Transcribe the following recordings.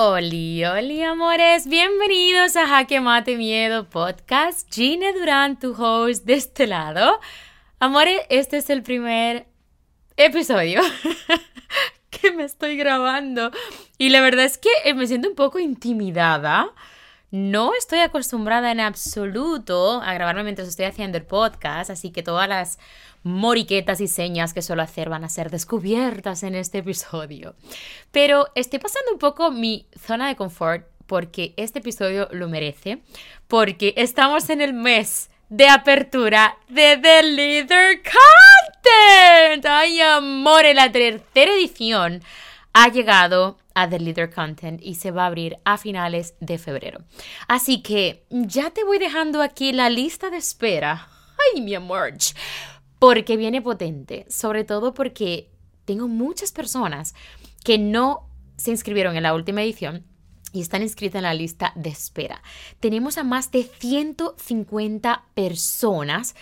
Oli, oli, amores, bienvenidos a Jaque Mate Miedo Podcast. Gina Durán, tu host de este lado. Amores, este es el primer episodio que me estoy grabando y la verdad es que eh, me siento un poco intimidada. No estoy acostumbrada en absoluto a grabarme mientras estoy haciendo el podcast, así que todas las moriquetas y señas que suelo hacer van a ser descubiertas en este episodio. Pero estoy pasando un poco mi zona de confort porque este episodio lo merece, porque estamos en el mes de apertura de The Leader Content. Ay, amor, la tercera edición ha llegado a The Leader Content y se va a abrir a finales de febrero. Así que ya te voy dejando aquí la lista de espera. Ay, mi amor porque viene potente, sobre todo porque tengo muchas personas que no se inscribieron en la última edición y están inscritas en la lista de espera. Tenemos a más de 150 personas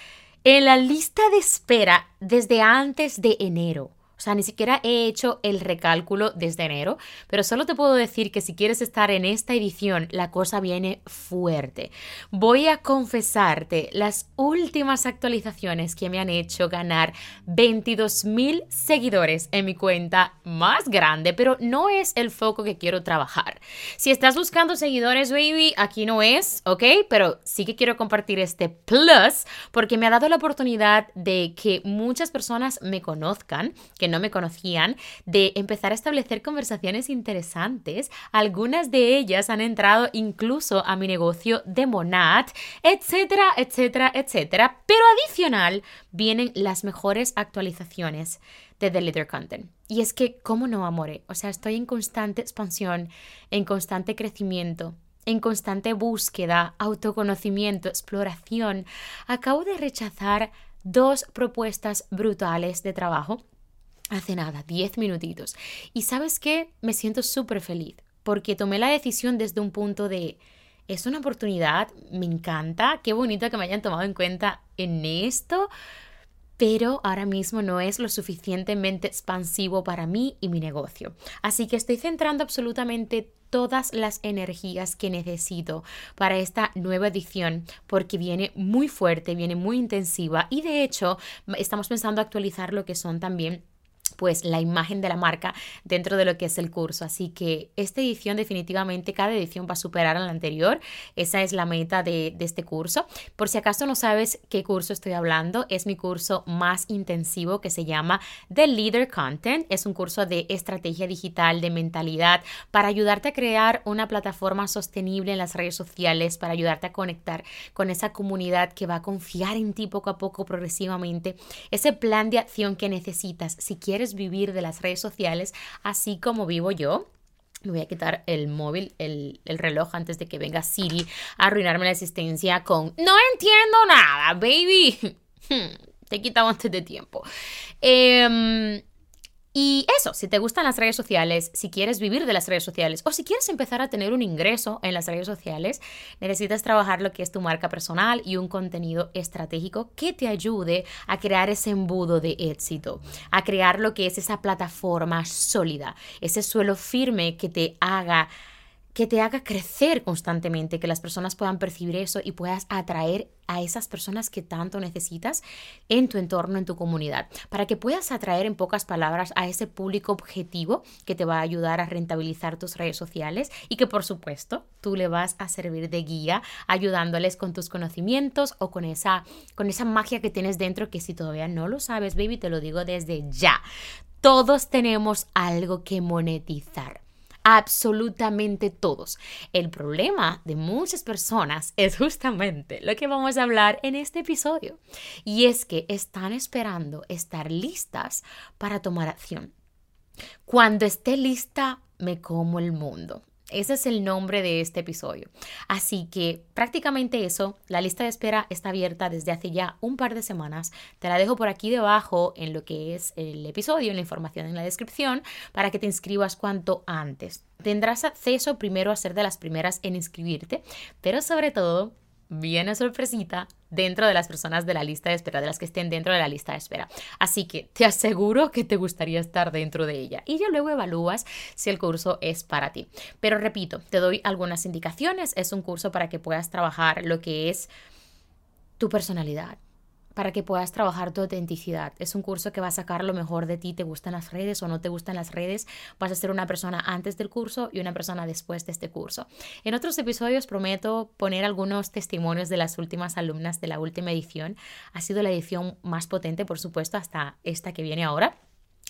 en la lista de espera desde antes de enero. O sea, ni siquiera he hecho el recálculo desde enero, pero solo te puedo decir que si quieres estar en esta edición, la cosa viene fuerte. Voy a confesarte las últimas actualizaciones que me han hecho ganar 22 mil seguidores en mi cuenta más grande, pero no es el foco que quiero trabajar. Si estás buscando seguidores, baby, aquí no es, ¿ok? Pero sí que quiero compartir este plus porque me ha dado la oportunidad de que muchas personas me conozcan, que no me conocían, de empezar a establecer conversaciones interesantes. Algunas de ellas han entrado incluso a mi negocio de Monat, etcétera, etcétera, etcétera. Pero adicional vienen las mejores actualizaciones de The Leader Content. Y es que, ¿cómo no, amore? O sea, estoy en constante expansión, en constante crecimiento en constante búsqueda, autoconocimiento, exploración. Acabo de rechazar dos propuestas brutales de trabajo hace nada, 10 minutitos. Y sabes qué, me siento súper feliz porque tomé la decisión desde un punto de, es una oportunidad, me encanta, qué bonito que me hayan tomado en cuenta en esto, pero ahora mismo no es lo suficientemente expansivo para mí y mi negocio. Así que estoy centrando absolutamente todas las energías que necesito para esta nueva edición porque viene muy fuerte, viene muy intensiva y de hecho estamos pensando actualizar lo que son también pues la imagen de la marca dentro de lo que es el curso. Así que esta edición definitivamente, cada edición va a superar a la anterior. Esa es la meta de, de, este curso. Por si acaso no sabes qué curso estoy hablando, es mi curso más intensivo que se llama The Leader Content. Es un curso de estrategia digital, de mentalidad, para ayudarte a crear una plataforma sostenible en las redes sociales, para ayudarte a conectar con esa comunidad que va a confiar en ti poco a poco, progresivamente. Ese plan de acción que necesitas si quieres vivir de las redes sociales así como vivo yo. Me voy a quitar el móvil, el, reloj antes de que venga Siri a arruinarme la existencia con no entiendo nada, baby. Te he quitado antes de tiempo. Eh, y eso, si te gustan las redes sociales, si quieres vivir de las redes sociales o si quieres empezar a tener un ingreso en las redes sociales, necesitas trabajar lo que es tu marca personal y un contenido estratégico que te ayude a crear ese embudo de éxito, a crear lo que es esa plataforma sólida, ese suelo firme que te haga que te haga crecer constantemente, que las personas puedan percibir eso y puedas atraer a esas personas que tanto necesitas en tu entorno, en tu comunidad, para que puedas atraer en pocas palabras a ese público objetivo que te va a ayudar a rentabilizar tus redes sociales y que por supuesto tú le vas a servir de guía ayudándoles con tus conocimientos o con esa con esa magia que tienes dentro que si todavía no lo sabes, baby, te lo digo desde ya. Todos tenemos algo que monetizar absolutamente todos. El problema de muchas personas es justamente lo que vamos a hablar en este episodio. Y es que están esperando estar listas para tomar acción. Cuando esté lista, me como el mundo. Ese es el nombre de este episodio. Así que prácticamente eso, la lista de espera está abierta desde hace ya un par de semanas. Te la dejo por aquí debajo en lo que es el episodio, en la información en la descripción, para que te inscribas cuanto antes. Tendrás acceso primero a ser de las primeras en inscribirte, pero sobre todo viene sorpresita dentro de las personas de la lista de espera, de las que estén dentro de la lista de espera. Así que te aseguro que te gustaría estar dentro de ella y ya luego evalúas si el curso es para ti. Pero repito, te doy algunas indicaciones. Es un curso para que puedas trabajar lo que es tu personalidad, para que puedas trabajar tu autenticidad. Es un curso que va a sacar lo mejor de ti, te gustan las redes o no te gustan las redes, vas a ser una persona antes del curso y una persona después de este curso. En otros episodios prometo poner algunos testimonios de las últimas alumnas de la última edición. Ha sido la edición más potente, por supuesto, hasta esta que viene ahora.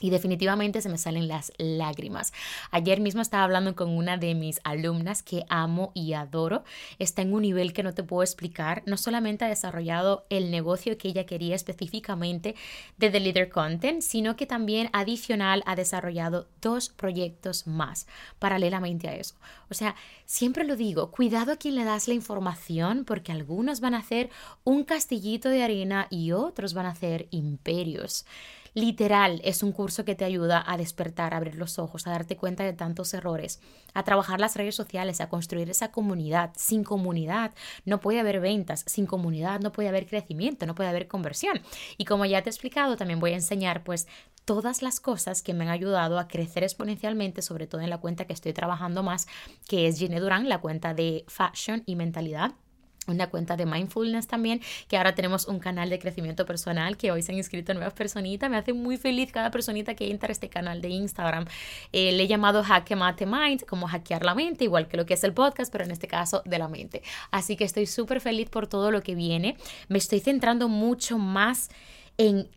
Y definitivamente se me salen las lágrimas. Ayer mismo estaba hablando con una de mis alumnas que amo y adoro. Está en un nivel que no te puedo explicar. No solamente ha desarrollado el negocio que ella quería específicamente de The Leader Content, sino que también adicional ha desarrollado dos proyectos más paralelamente a eso. O sea, siempre lo digo, cuidado a quien le das la información porque algunos van a hacer un castillito de arena y otros van a hacer imperios. Literal, es un curso que te ayuda a despertar, a abrir los ojos, a darte cuenta de tantos errores, a trabajar las redes sociales, a construir esa comunidad. Sin comunidad no puede haber ventas, sin comunidad no puede haber crecimiento, no puede haber conversión. Y como ya te he explicado, también voy a enseñar pues todas las cosas que me han ayudado a crecer exponencialmente, sobre todo en la cuenta que estoy trabajando más, que es Gine Durán, la cuenta de fashion y mentalidad una cuenta de mindfulness también, que ahora tenemos un canal de crecimiento personal, que hoy se han inscrito nuevas personitas. Me hace muy feliz cada personita que entra a este canal de Instagram. Eh, le he llamado Hacke Mate Mind, como hackear la mente, igual que lo que es el podcast, pero en este caso de la mente. Así que estoy súper feliz por todo lo que viene. Me estoy centrando mucho más en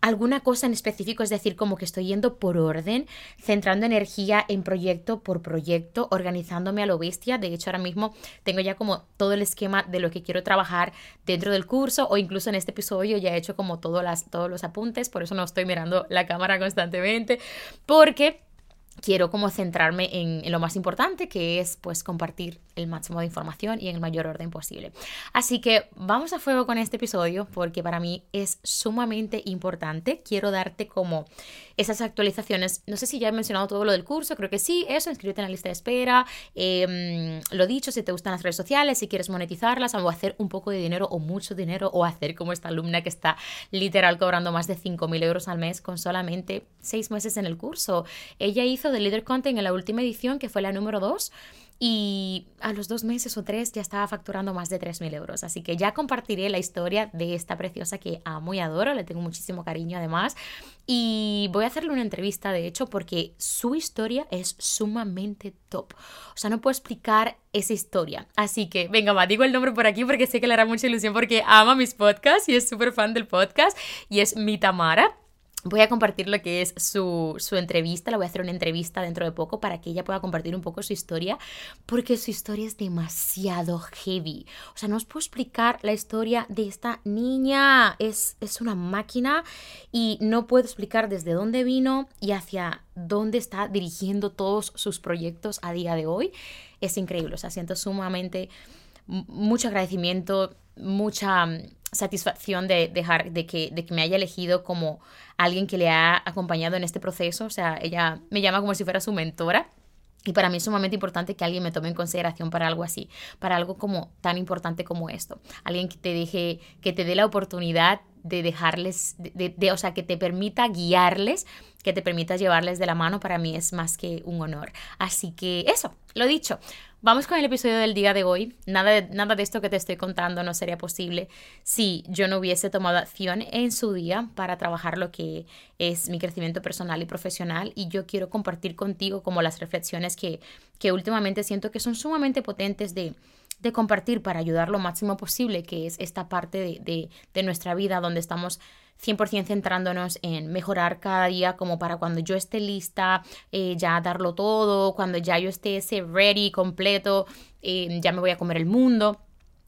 alguna cosa en específico, es decir, como que estoy yendo por orden, centrando energía en proyecto por proyecto, organizándome a lo bestia. De hecho, ahora mismo tengo ya como todo el esquema de lo que quiero trabajar dentro del curso o incluso en este episodio ya he hecho como todos los apuntes, por eso no estoy mirando la cámara constantemente, porque quiero como centrarme en, lo más importante, que es pues compartir el máximo de información y en el mayor orden posible. Así que vamos a fuego con este episodio porque para mí es sumamente importante. Quiero darte como esas actualizaciones. No sé si ya he mencionado todo lo del curso, creo que sí, eso, inscríbete en la lista de espera. Em, lo dicho, si te gustan las redes sociales, si quieres monetizarlas o hacer un poco de dinero o mucho dinero o hacer como esta alumna que está literal cobrando más de 5.000 euros al mes con solamente seis meses en el curso. Ella hizo de Leader Content en la última edición, que fue la número 2, y a los dos meses o tres ya estaba facturando más de 3.000 euros. Así que ya compartiré la historia de esta preciosa que amo y adoro, le tengo muchísimo cariño además. Y voy a hacerle una entrevista, de hecho, porque su historia es sumamente top. O sea, no puedo explicar esa historia. Así que, venga, va, digo el nombre por aquí porque sé que le hará mucha ilusión porque ama mis podcasts y es súper fan del podcast. Y es mi Tamara. Voy a compartir lo que es su, su, entrevista, le voy a hacer una entrevista dentro de poco para que ella pueda compartir un poco su historia, porque su historia es demasiado heavy. O sea, no os puedo explicar la historia de esta niña, es, es una máquina y no puedo explicar desde dónde vino y hacia dónde está dirigiendo todos sus proyectos a día de hoy. Es increíble, o sea, siento sumamente mucho agradecimiento, mucha satisfacción de, dejar, de, que, de que me haya elegido como alguien que le ha acompañado en este proceso. O sea, ella me llama como si fuera su mentora. Y para mí es sumamente importante que alguien me tome en consideración para algo así, para algo como tan importante como esto. Alguien que te deje, que te dé la oportunidad de dejarles, de, o sea, que te permita guiarles, que te permita llevarles de la mano, para mí es más que un honor. Así que eso, lo dicho, Vamos con el episodio del día de hoy. Nada de, nada de esto que te estoy contando no sería posible si yo no hubiese tomado acción en su día para trabajar lo que es mi crecimiento personal y profesional. Y yo quiero compartir contigo como las reflexiones que, que últimamente siento que son sumamente potentes de, de compartir para ayudar lo máximo posible, que es esta parte de, de, de nuestra vida donde estamos 100% centrándonos en mejorar cada día como para cuando yo esté lista, eh, ya darlo todo, cuando ya yo esté ese ready, completo, eh, ya me voy a comer el mundo.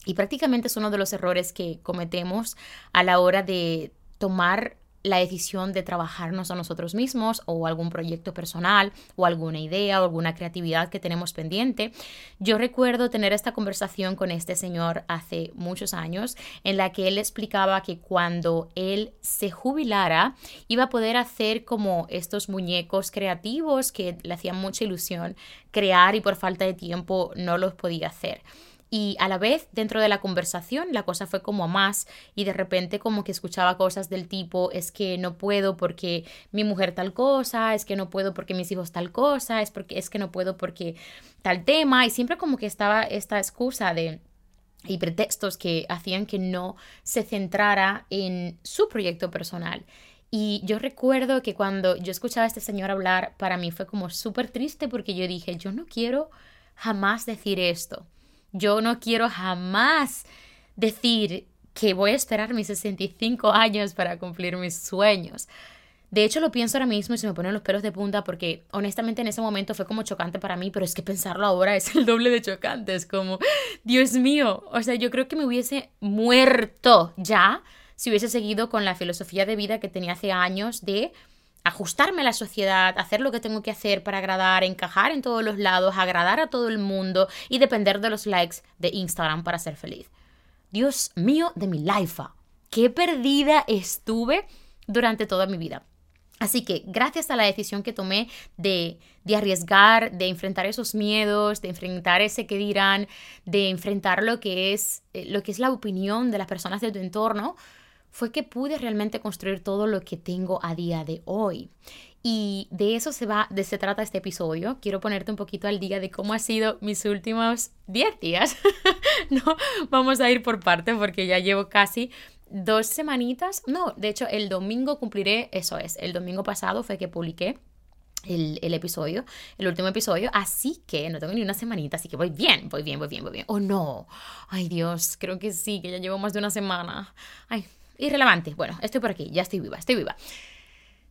Y prácticamente es uno de los errores que cometemos a la hora de tomar la decisión de trabajarnos a nosotros mismos o algún proyecto personal o alguna idea o alguna creatividad que tenemos pendiente. Yo recuerdo tener esta conversación con este señor hace muchos años en la que él explicaba que cuando él se jubilara iba a poder hacer como estos muñecos creativos que le hacían mucha ilusión crear y por falta de tiempo no los podía hacer. Y a la vez, dentro de la conversación, la cosa fue como más y de repente como que escuchaba cosas del tipo, es que no puedo porque mi mujer tal cosa, es que no puedo porque mis hijos tal cosa, es, porque, es que no puedo porque tal tema. Y siempre como que estaba esta excusa de y pretextos que hacían que no se centrara en su proyecto personal. Y yo recuerdo que cuando yo escuchaba a este señor hablar, para mí fue como súper triste porque yo dije, yo no quiero jamás decir esto. Yo no quiero jamás decir que voy a esperar mis 65 años para cumplir mis sueños. De hecho, lo pienso ahora mismo y se me ponen los pelos de punta porque honestamente en ese momento fue como chocante para mí, pero es que pensarlo ahora es el doble de chocante. Es como, Dios mío, o sea, yo creo que me hubiese muerto ya si hubiese seguido con la filosofía de vida que tenía hace años de ajustarme a la sociedad, hacer lo que tengo que hacer para agradar, encajar en todos los lados, agradar a todo el mundo y depender de los likes de Instagram para ser feliz. Dios mío de mi life, qué perdida estuve durante toda mi vida. Así que gracias a la decisión que tomé de, de, arriesgar, de enfrentar esos miedos, de enfrentar ese que dirán, de enfrentar lo que es, eh, lo que es la opinión de las personas de tu entorno, fue que pude realmente construir todo lo que tengo a día de hoy. Y de eso se va, de se trata este episodio. Quiero ponerte un poquito al día de cómo ha sido mis últimos 10 días. no, vamos a ir por parte porque ya llevo casi dos semanitas. No, de hecho, el domingo cumpliré, eso es, el domingo pasado fue que publiqué el, episodio, el último episodio, así que no tengo ni una semanita, así que voy bien, voy bien, voy bien, voy bien. ¿O no? Ay Dios, creo que sí, que ya llevo más de una semana. Ay, irrelevante. Bueno, estoy por aquí, ya estoy viva, estoy viva.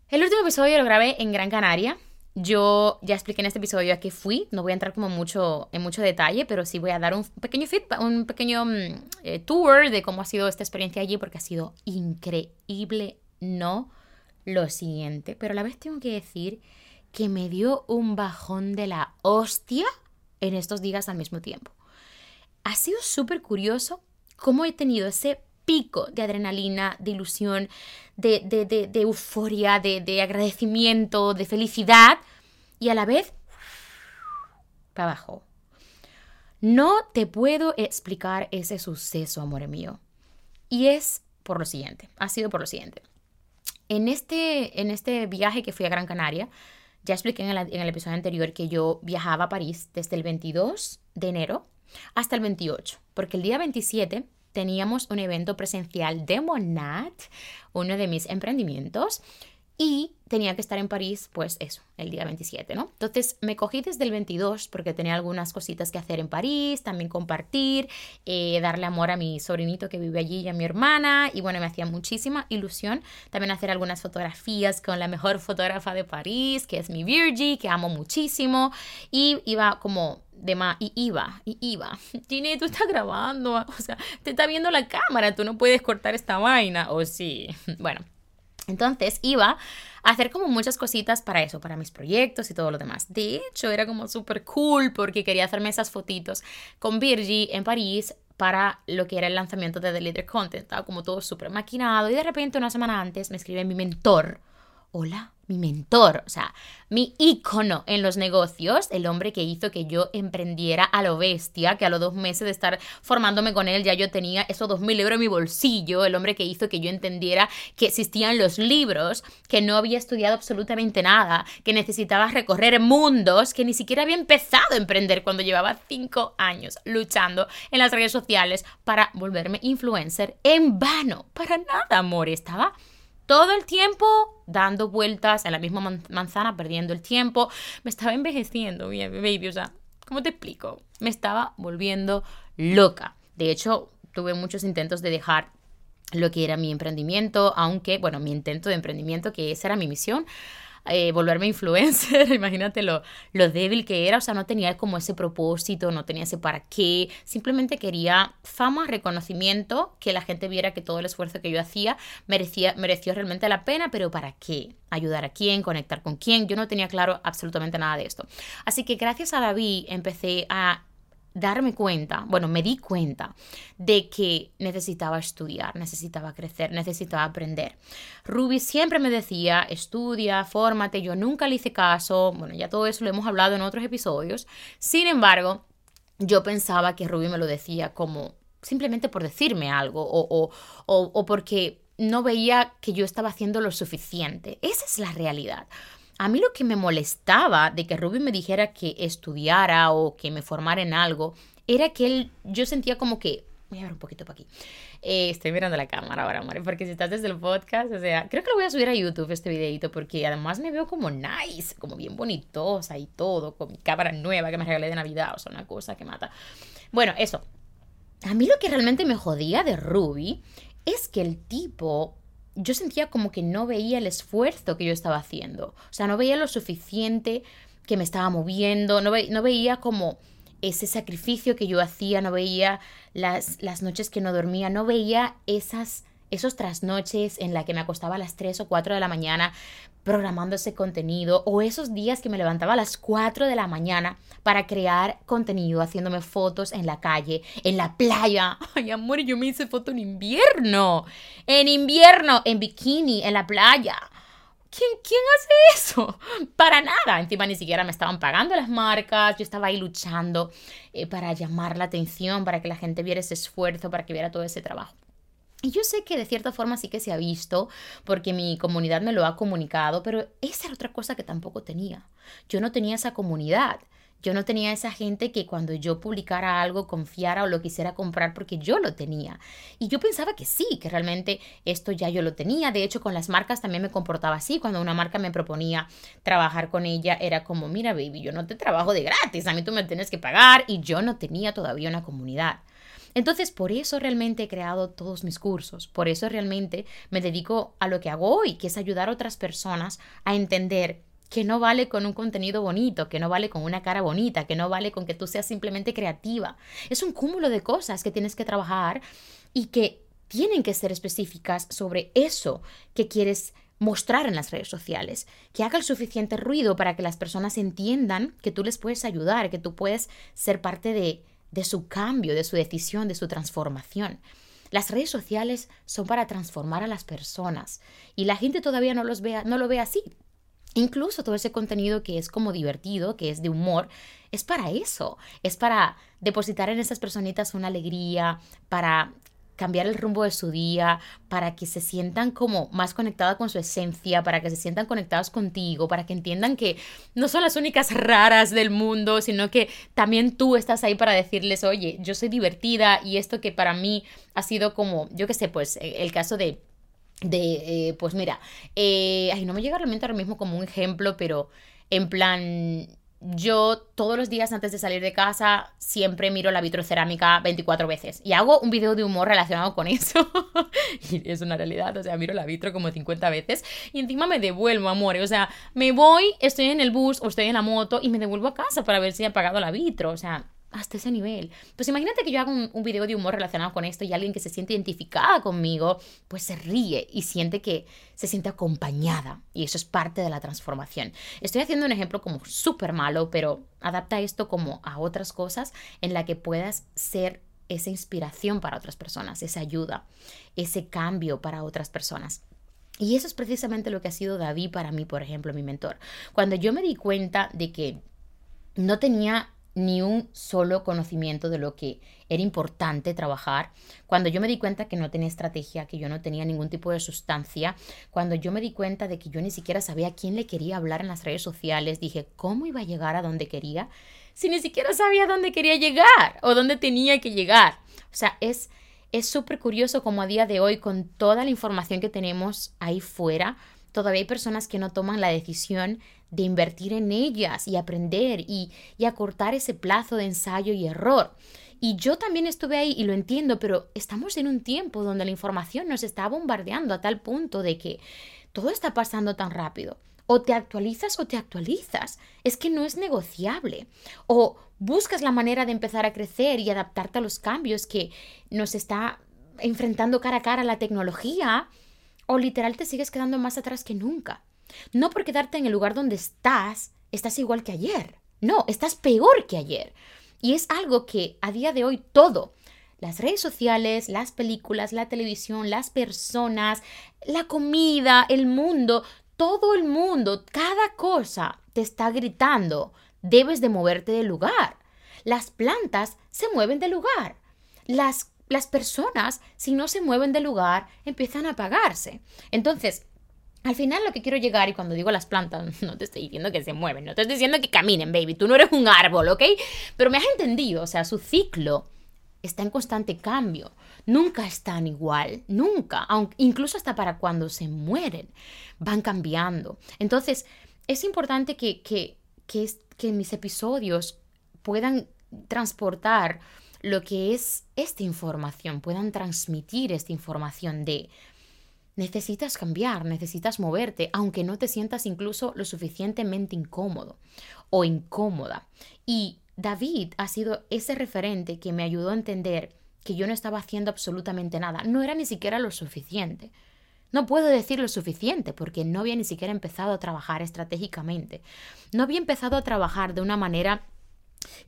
El último episodio lo grabé en Gran Canaria. Yo ya expliqué en este episodio a qué fui, no voy a entrar como mucho en mucho detalle, pero sí voy a dar un pequeño feedback, un pequeño mm, eh, tour de cómo ha sido esta experiencia allí, porque ha sido increíble, no lo siguiente, pero a la vez tengo que decir que me dio un bajón de la hostia en estos días al mismo tiempo. Ha sido súper curioso cómo he tenido ese pico de adrenalina, de ilusión, de, euforia, de, agradecimiento, de felicidad y a la vez para abajo. No te puedo explicar ese suceso, amor mío. Y es por lo siguiente, ha sido por lo siguiente. En este, en este viaje que fui a Gran Canaria, ya expliqué en el, en el episodio anterior que yo viajaba a París desde el 22 de enero hasta el 28, porque el día 27 teníamos un evento presencial de Monat, uno de mis emprendimientos, y tenía que estar en París, pues eso, el día 27, ¿no? Entonces me cogí desde el 22 porque tenía algunas cositas que hacer en París, también compartir, eh, darle amor a mi sobrinito que vive allí y a mi hermana, y bueno, me hacía muchísima ilusión también hacer algunas fotografías con la mejor fotógrafa de París, que es mi Virgie, que amo muchísimo, y iba como de más y iba, y iba. Tine, tú estás grabando, o sea, te está viendo la cámara, tú no puedes cortar esta vaina, o sí. Bueno, entonces iba a hacer como muchas cositas para eso, para mis proyectos y todo lo demás. De hecho, era como súper cool porque quería hacerme esas fotitos con Virgie en París para lo que era el lanzamiento de The Leader Content. Estaba como todo súper maquinado y de repente una semana antes me escribe mi mentor hola, mi mentor, o sea, mi ícono en los negocios, el hombre que hizo que yo emprendiera a lo bestia, que a los dos meses de estar formándome con él ya yo tenía esos dos mil euros en mi bolsillo, el hombre que hizo que yo entendiera que existían los libros, que no había estudiado absolutamente nada, que necesitaba recorrer mundos, que ni siquiera había empezado a emprender cuando llevaba cinco años luchando en las redes sociales para volverme influencer en vano, para nada, amor, estaba todo el tiempo dando vueltas en la misma manzana, perdiendo el tiempo. Me estaba envejeciendo, baby, o sea, ¿cómo te explico? Me estaba volviendo loca. De hecho, tuve muchos intentos de dejar lo que era mi emprendimiento, aunque, bueno, mi intento de emprendimiento, que esa era mi misión, eh, volverme influencer, imagínate lo, lo débil que era, o sea, no tenía como ese propósito, no tenía ese para qué, simplemente quería fama, reconocimiento, que la gente viera que todo el esfuerzo que yo hacía merecía, mereció realmente la pena, pero ¿para qué? ayudar a quién, conectar con quién. Yo no tenía claro absolutamente nada de esto. Así que gracias a David empecé a darme cuenta, bueno, me di cuenta de que necesitaba estudiar, necesitaba crecer, necesitaba aprender. Ruby siempre me decía, estudia, fórmate, yo nunca le hice caso, bueno, ya todo eso lo hemos hablado en otros episodios. Sin embargo, yo pensaba que Ruby me lo decía como simplemente por decirme algo o, o, o, o porque no veía que yo estaba haciendo lo suficiente. Esa es la realidad. A mí lo que me molestaba de que Ruby me dijera que estudiara o que me formara en algo era que él, yo sentía como que, voy a ver un poquito para aquí. Eh, estoy mirando la cámara ahora, amor, porque si estás desde el podcast, o sea, creo que lo voy a subir a YouTube este videito porque además me veo como nice, como bien bonitosa y todo, con mi cámara nueva que me regalé de Navidad, o sea, una cosa que mata. Bueno, eso. A mí lo que realmente me jodía de Ruby es que el tipo yo sentía como que no veía el esfuerzo que yo estaba haciendo. O sea, no veía lo suficiente que me estaba moviendo, no, no veía como ese sacrificio que yo hacía, no veía las, las noches que no dormía, no veía esas, esos trasnoches en la que me acostaba a las 3 o 4 de la mañana programando ese contenido o esos días que me levantaba a las 4 de la mañana para crear contenido, haciéndome fotos en la calle, en la playa. Ay, amor, yo me hice foto en invierno. En invierno, en bikini, en la playa. ¿Quién, ¿Quién hace eso? Para nada. Encima ni siquiera me estaban pagando las marcas. Yo estaba ahí luchando eh, para llamar la atención, para que la gente viera ese esfuerzo, para que viera todo ese trabajo. Y yo sé que de cierta forma sí que se ha visto, porque mi comunidad me lo ha comunicado, pero esa era otra cosa que tampoco tenía. Yo no tenía esa comunidad. Yo no tenía esa gente que cuando yo publicara algo confiara o lo quisiera comprar porque yo lo tenía. Y yo pensaba que sí, que realmente esto ya yo lo tenía. De hecho, con las marcas también me comportaba así. Cuando una marca me proponía trabajar con ella, era como, mira, baby, yo no te trabajo de gratis, a mí tú me tienes que pagar y yo no tenía todavía una comunidad. Entonces, por eso realmente he creado todos mis cursos, por eso realmente me dedico a lo que hago hoy, que es ayudar a otras personas a entender que no vale con un contenido bonito, que no vale con una cara bonita, que no vale con que tú seas simplemente creativa. Es un cúmulo de cosas que tienes que trabajar y que tienen que ser específicas sobre eso que quieres mostrar en las redes sociales, que haga el suficiente ruido para que las personas entiendan que tú les puedes ayudar, que tú puedes ser parte de, de su cambio, de su decisión, de su transformación. Las redes sociales son para transformar a las personas y la gente todavía no, los vea, no lo ve así. Incluso todo ese contenido que es como divertido, que es de humor, es para eso, es para depositar en esas personitas una alegría, para cambiar el rumbo de su día, para que se sientan como más conectadas con su esencia, para que se sientan conectados contigo, para que entiendan que no son las únicas raras del mundo, sino que también tú estás ahí para decirles, oye, yo soy divertida y esto que para mí ha sido como, yo qué sé, pues eh, el caso de de, eh, pues mira, eh, ay, no me llega realmente ahora mismo como un ejemplo, pero en plan, yo todos los días antes de salir de casa siempre miro la vitrocerámica 24 veces y hago un video de humor relacionado con eso. y es una realidad, o sea, miro la vitro como 50 veces y encima me devuelvo, amor. O sea, me voy, estoy en el bus o estoy en la moto y me devuelvo a casa para ver si he apagado la vitro. O sea, hasta ese nivel. Pues imagínate que yo hago un, video de humor relacionado con esto y alguien que se siente identificada conmigo, pues se ríe y siente que se siente acompañada. Y eso es parte de la transformación. Estoy haciendo un ejemplo como súper malo, pero adapta esto como a otras cosas en la que puedas ser esa inspiración para otras personas, esa ayuda, ese cambio para otras personas. Y eso es precisamente lo que ha sido David para mí, por ejemplo, mi mentor. Cuando yo me di cuenta de que no tenía ni un solo conocimiento de lo que era importante trabajar, cuando yo me di cuenta que no tenía estrategia, que yo no tenía ningún tipo de sustancia, cuando yo me di cuenta de que yo ni siquiera sabía a quién le quería hablar en las redes sociales, dije, ¿cómo iba a llegar a donde quería? Si ni siquiera sabía dónde quería llegar o dónde tenía que llegar. O sea, es es súper curioso como a día de hoy, con toda la información que tenemos ahí fuera, todavía hay personas que no toman la decisión de invertir en ellas y aprender y, y acortar ese plazo de ensayo y error. Y yo también estuve ahí y lo entiendo, pero estamos en un tiempo donde la información nos está bombardeando a tal punto de que todo está pasando tan rápido. O te actualizas o te actualizas. Es que no es negociable. O buscas la manera de empezar a crecer y adaptarte a los cambios que nos está enfrentando cara a cara la tecnología. O literal te sigues quedando más atrás que nunca. No por quedarte en el lugar donde estás, estás igual que ayer. No, estás peor que ayer. Y es algo que a día de hoy todo, las redes sociales, las películas, la televisión, las personas, la comida, el mundo, todo el mundo, cada cosa te está gritando, debes de moverte del lugar. Las plantas se mueven de lugar. Las, las personas, si no se mueven de lugar, empiezan a apagarse. Entonces, al final lo que quiero llegar, y cuando digo las plantas, no te estoy diciendo que se mueven, no te estoy diciendo que caminen, baby, tú no eres un árbol, ¿ok? Pero me has entendido, o sea, su ciclo está en constante cambio, nunca están igual, nunca, aunque, incluso hasta para cuando se mueren, van cambiando. Entonces, es importante que, que, que, que mis episodios puedan transportar lo que es esta información, puedan transmitir esta información de necesitas cambiar, necesitas moverte, aunque no te sientas incluso lo suficientemente incómodo o incómoda. Y David ha sido ese referente que me ayudó a entender que yo no estaba haciendo absolutamente nada, no era ni siquiera lo suficiente. No puedo decir lo suficiente porque no había ni siquiera empezado a trabajar estratégicamente. No había empezado a trabajar de una manera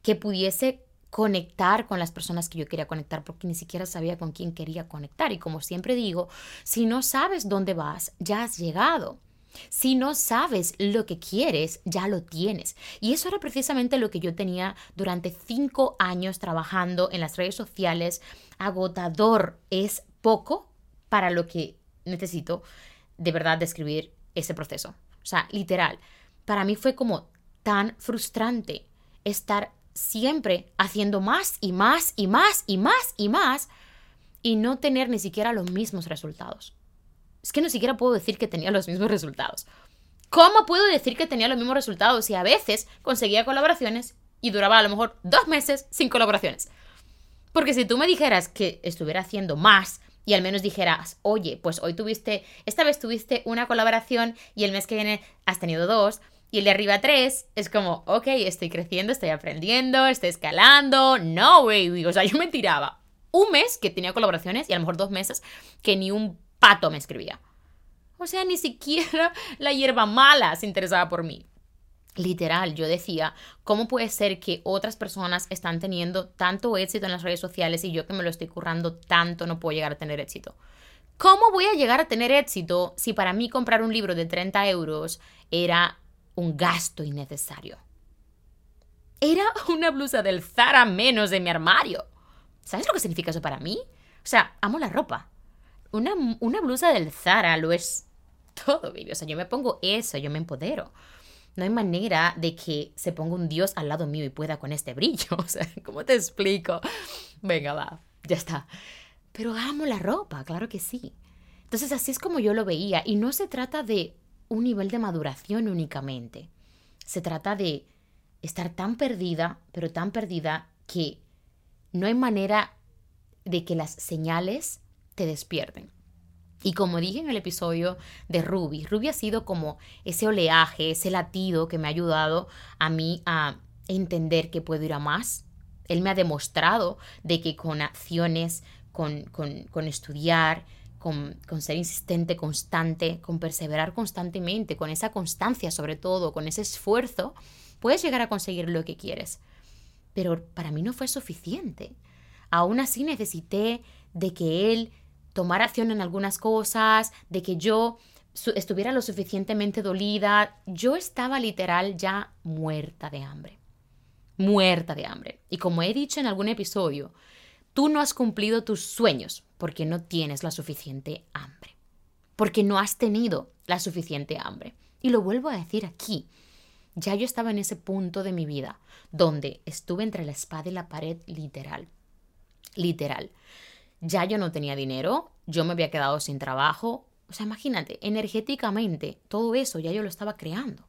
que pudiese conectar con las personas que yo quería conectar porque ni siquiera sabía con quién quería conectar. Y como siempre digo, si no sabes dónde vas, ya has llegado. Si no sabes lo que quieres, ya lo tienes. Y eso era precisamente lo que yo tenía durante cinco años trabajando en las redes sociales. Agotador es poco para lo que necesito de verdad describir ese proceso. O sea, literal, para mí fue como tan frustrante estar siempre haciendo más y más y más y más y más y no tener ni siquiera los mismos resultados. Es que ni siquiera puedo decir que tenía los mismos resultados. ¿Cómo puedo decir que tenía los mismos resultados si a veces conseguía colaboraciones y duraba a lo mejor dos meses sin colaboraciones? Porque si tú me dijeras que estuviera haciendo más y al menos dijeras, oye, pues hoy tuviste, esta vez tuviste una colaboración y el mes que viene has tenido dos, y el de arriba 3 es como, ok, estoy creciendo, estoy aprendiendo, estoy escalando. No, baby. O sea, yo me tiraba un mes que tenía colaboraciones y a lo mejor dos meses que ni un pato me escribía. O sea, ni siquiera la hierba mala se interesaba por mí. Literal, yo decía, ¿cómo puede ser que otras personas están teniendo tanto éxito en las redes sociales y yo que me lo estoy currando tanto no puedo llegar a tener éxito? ¿Cómo voy a llegar a tener éxito si para mí comprar un libro de 30 euros era un gasto innecesario. Era una blusa del Zara menos de mi armario. ¿Sabes lo que significa eso para mí? O sea, amo la ropa. Una, una blusa del Zara lo es todo, baby. O sea, yo me pongo eso, yo me empodero. No hay manera de que se ponga un dios al lado mío y pueda con este brillo. O sea, ¿cómo te explico? Venga, va, ya está. Pero amo la ropa, claro que sí. Entonces así es como yo lo veía. Y no se trata de un nivel de maduración únicamente. Se trata de estar tan perdida, pero tan perdida que no hay manera de que las señales te despierten. Y como dije en el episodio de Ruby, Ruby ha sido como ese oleaje, ese latido que me ha ayudado a mí a entender que puedo ir a más. Él me ha demostrado de que con acciones, con, con, con estudiar, con, ser insistente, constante, con perseverar constantemente, con esa constancia sobre todo, con ese esfuerzo, puedes llegar a conseguir lo que quieres. Pero para mí no fue suficiente. Aún así necesité de que él tomara acción en algunas cosas, de que yo estuviera lo suficientemente dolida. Yo estaba literal ya muerta de hambre. Muerta de hambre. Y como he dicho en algún episodio, tú no has cumplido tus sueños porque no tienes la suficiente hambre, porque no has tenido la suficiente hambre. Y lo vuelvo a decir aquí. Ya yo estaba en ese punto de mi vida donde estuve entre la espada y la pared literal. Literal. Ya yo no tenía dinero, yo me había quedado sin trabajo. O sea, imagínate, energéticamente, todo eso ya yo lo estaba creando.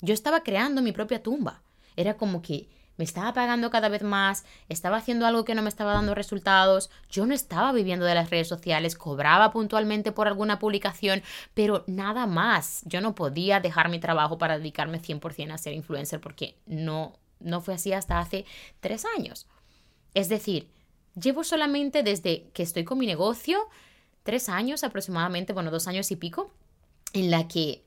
Yo estaba creando mi propia tumba. Era como que me estaba pagando cada vez más, estaba haciendo algo que no me estaba dando resultados, yo no estaba viviendo de las redes sociales, cobraba puntualmente por alguna publicación, pero nada más. Yo no podía dejar mi trabajo para dedicarme 100% a ser influencer porque no, no fue así hasta hace tres años. Es decir, llevo solamente desde que estoy con mi negocio, tres años aproximadamente, bueno, dos años y pico, en la que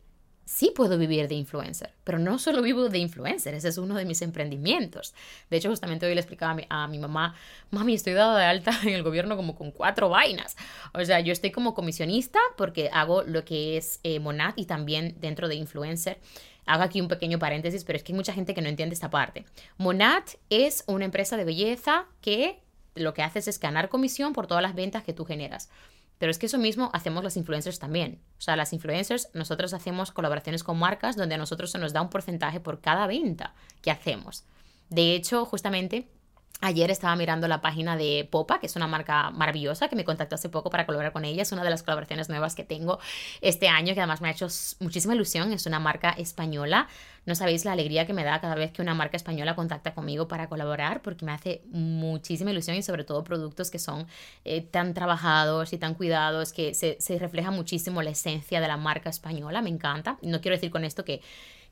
sí puedo vivir de influencer, pero no solo vivo de influencer, ese es uno de mis emprendimientos. De hecho, justamente hoy le explicaba a mi, mamá, mami, estoy dada de alta en el gobierno como con cuatro vainas. O sea, yo estoy como comisionista porque hago lo que es eh, Monad y también dentro de influencer. hago aquí un pequeño paréntesis, pero es que hay mucha gente que no entiende esta parte. Monat es una empresa de belleza que lo que haces es ganar comisión por todas las ventas que tú generas. Pero es que eso mismo hacemos los influencers también. O sea, las influencers, nosotros hacemos colaboraciones con marcas donde a nosotros se nos da un porcentaje por cada venta que hacemos. De hecho, justamente Ayer estaba mirando la página de Popa, que es una marca maravillosa que me contactó hace poco para colaborar con ella. Es una de las colaboraciones nuevas que tengo este año, que además me ha hecho muchísima ilusión. Es una marca española. No sabéis la alegría que me da cada vez que una marca española contacta conmigo para colaborar, porque me hace muchísima ilusión y sobre todo productos que son eh, tan trabajados y tan cuidados, que se, se refleja muchísimo la esencia de la marca española. Me encanta. No quiero decir con esto que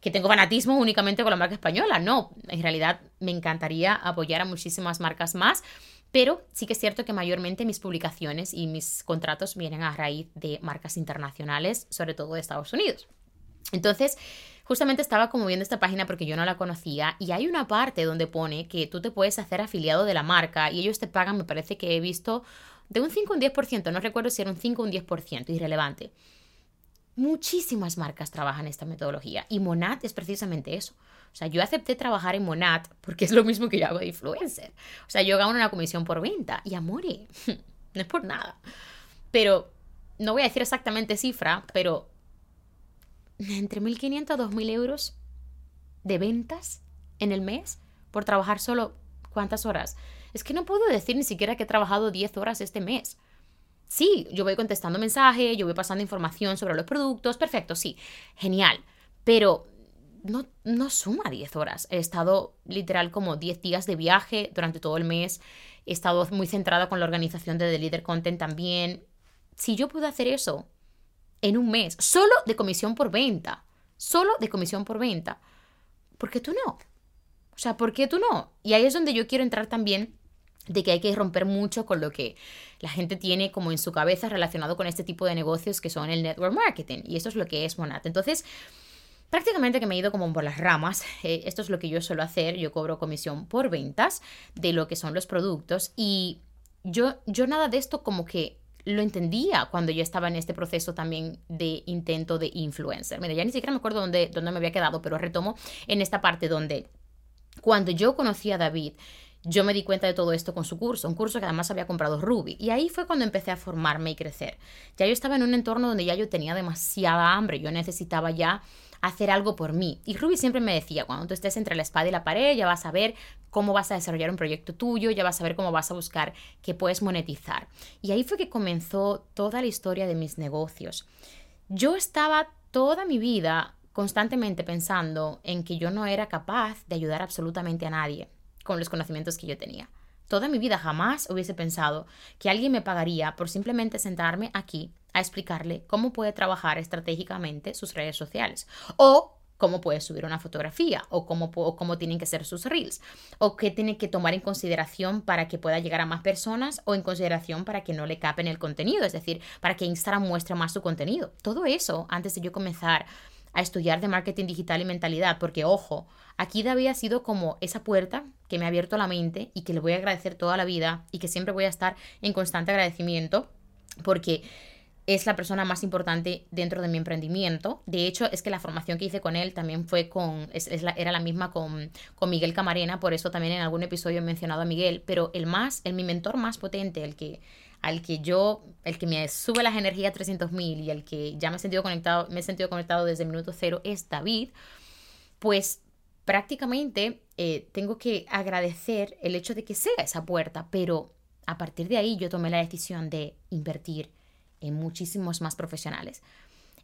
que tengo fanatismo únicamente con la marca española. No, en realidad me encantaría apoyar a muchísimas marcas más. Pero sí que es cierto que mayormente mis publicaciones y mis contratos vienen a raíz de marcas internacionales, sobre todo de Estados Unidos. Entonces, justamente estaba como viendo esta página porque yo no la conocía y hay una parte donde pone que tú te puedes hacer afiliado de la marca y ellos te pagan, me parece que he visto, de un 5 a un 10%, no recuerdo si era un 5 o un 10%, irrelevante. Muchísimas marcas trabajan esta metodología y Monat es precisamente eso. O sea, yo acepté trabajar en Monat porque es lo mismo que yo hago de influencer. O sea, yo gano una comisión por venta y amore, no es por nada. Pero no voy a decir exactamente cifra, pero entre 1.500 a 2.000 euros de ventas en el mes por trabajar solo cuántas horas. Es que no puedo decir ni siquiera que he trabajado 10 horas este mes. Sí, yo voy contestando mensajes, yo voy pasando información sobre los productos, perfecto, sí, genial. Pero no, no suma 10 horas. He estado literal como 10 días de viaje durante todo el mes. He estado muy centrada con la organización de The Leader Content también. Si yo puedo hacer eso en un mes, solo de comisión por venta, solo de comisión por venta, ¿por qué tú no? O sea, ¿por qué tú no? Y ahí es donde yo quiero entrar también de que hay que romper mucho con lo que la gente tiene como en su cabeza relacionado con este tipo de negocios que son el network marketing. Y eso es lo que es Monat. Entonces, prácticamente que me he ido como por las ramas. Eh, esto es lo que yo suelo hacer. Yo cobro comisión por ventas de lo que son los productos. Y yo, yo nada de esto como que lo entendía cuando yo estaba en este proceso también de intento de influencer. Mira, ya ni siquiera me acuerdo dónde, dónde me había quedado, pero retomo en esta parte donde cuando yo conocí a David, yo me di cuenta de todo esto con su curso, un curso que además había comprado Ruby. Y ahí fue cuando empecé a formarme y crecer. Ya yo estaba en un entorno donde ya yo tenía demasiada hambre, yo necesitaba ya hacer algo por mí. Y Ruby siempre me decía, cuando tú estés entre la espada y la pared, ya vas a ver cómo vas a desarrollar un proyecto tuyo, ya vas a ver cómo vas a buscar que puedes monetizar. Y ahí fue que comenzó toda la historia de mis negocios. Yo estaba toda mi vida constantemente pensando en que yo no era capaz de ayudar absolutamente a nadie con los conocimientos que yo tenía. Toda mi vida jamás hubiese pensado que alguien me pagaría por simplemente sentarme aquí a explicarle cómo puede trabajar estratégicamente sus redes sociales o cómo puede subir una fotografía o cómo, cómo tienen que ser sus reels o qué tiene que tomar en consideración para que pueda llegar a más personas o en consideración para que no le capen el contenido, es decir, para que Instagram muestre más su contenido. Todo eso antes de yo comenzar a estudiar de marketing digital y mentalidad, porque ojo, aquí David ha sido como esa puerta que me ha abierto la mente y que le voy a agradecer toda la vida y que siempre voy a estar en constante agradecimiento porque es la persona más importante dentro de mi emprendimiento. De hecho, es que la formación que hice con él también fue con, era la misma con, con, Miguel Camarena, por eso también en algún episodio he mencionado a Miguel, pero el más, el mi mentor más potente, el que al que yo, el que me sube las energías a 300.000 y el que ya me he sentido conectado, me he sentido conectado desde el minuto cero es David, pues prácticamente eh, tengo que agradecer el hecho de que sea esa puerta, pero a partir de ahí yo tomé la decisión de invertir en muchísimos más profesionales,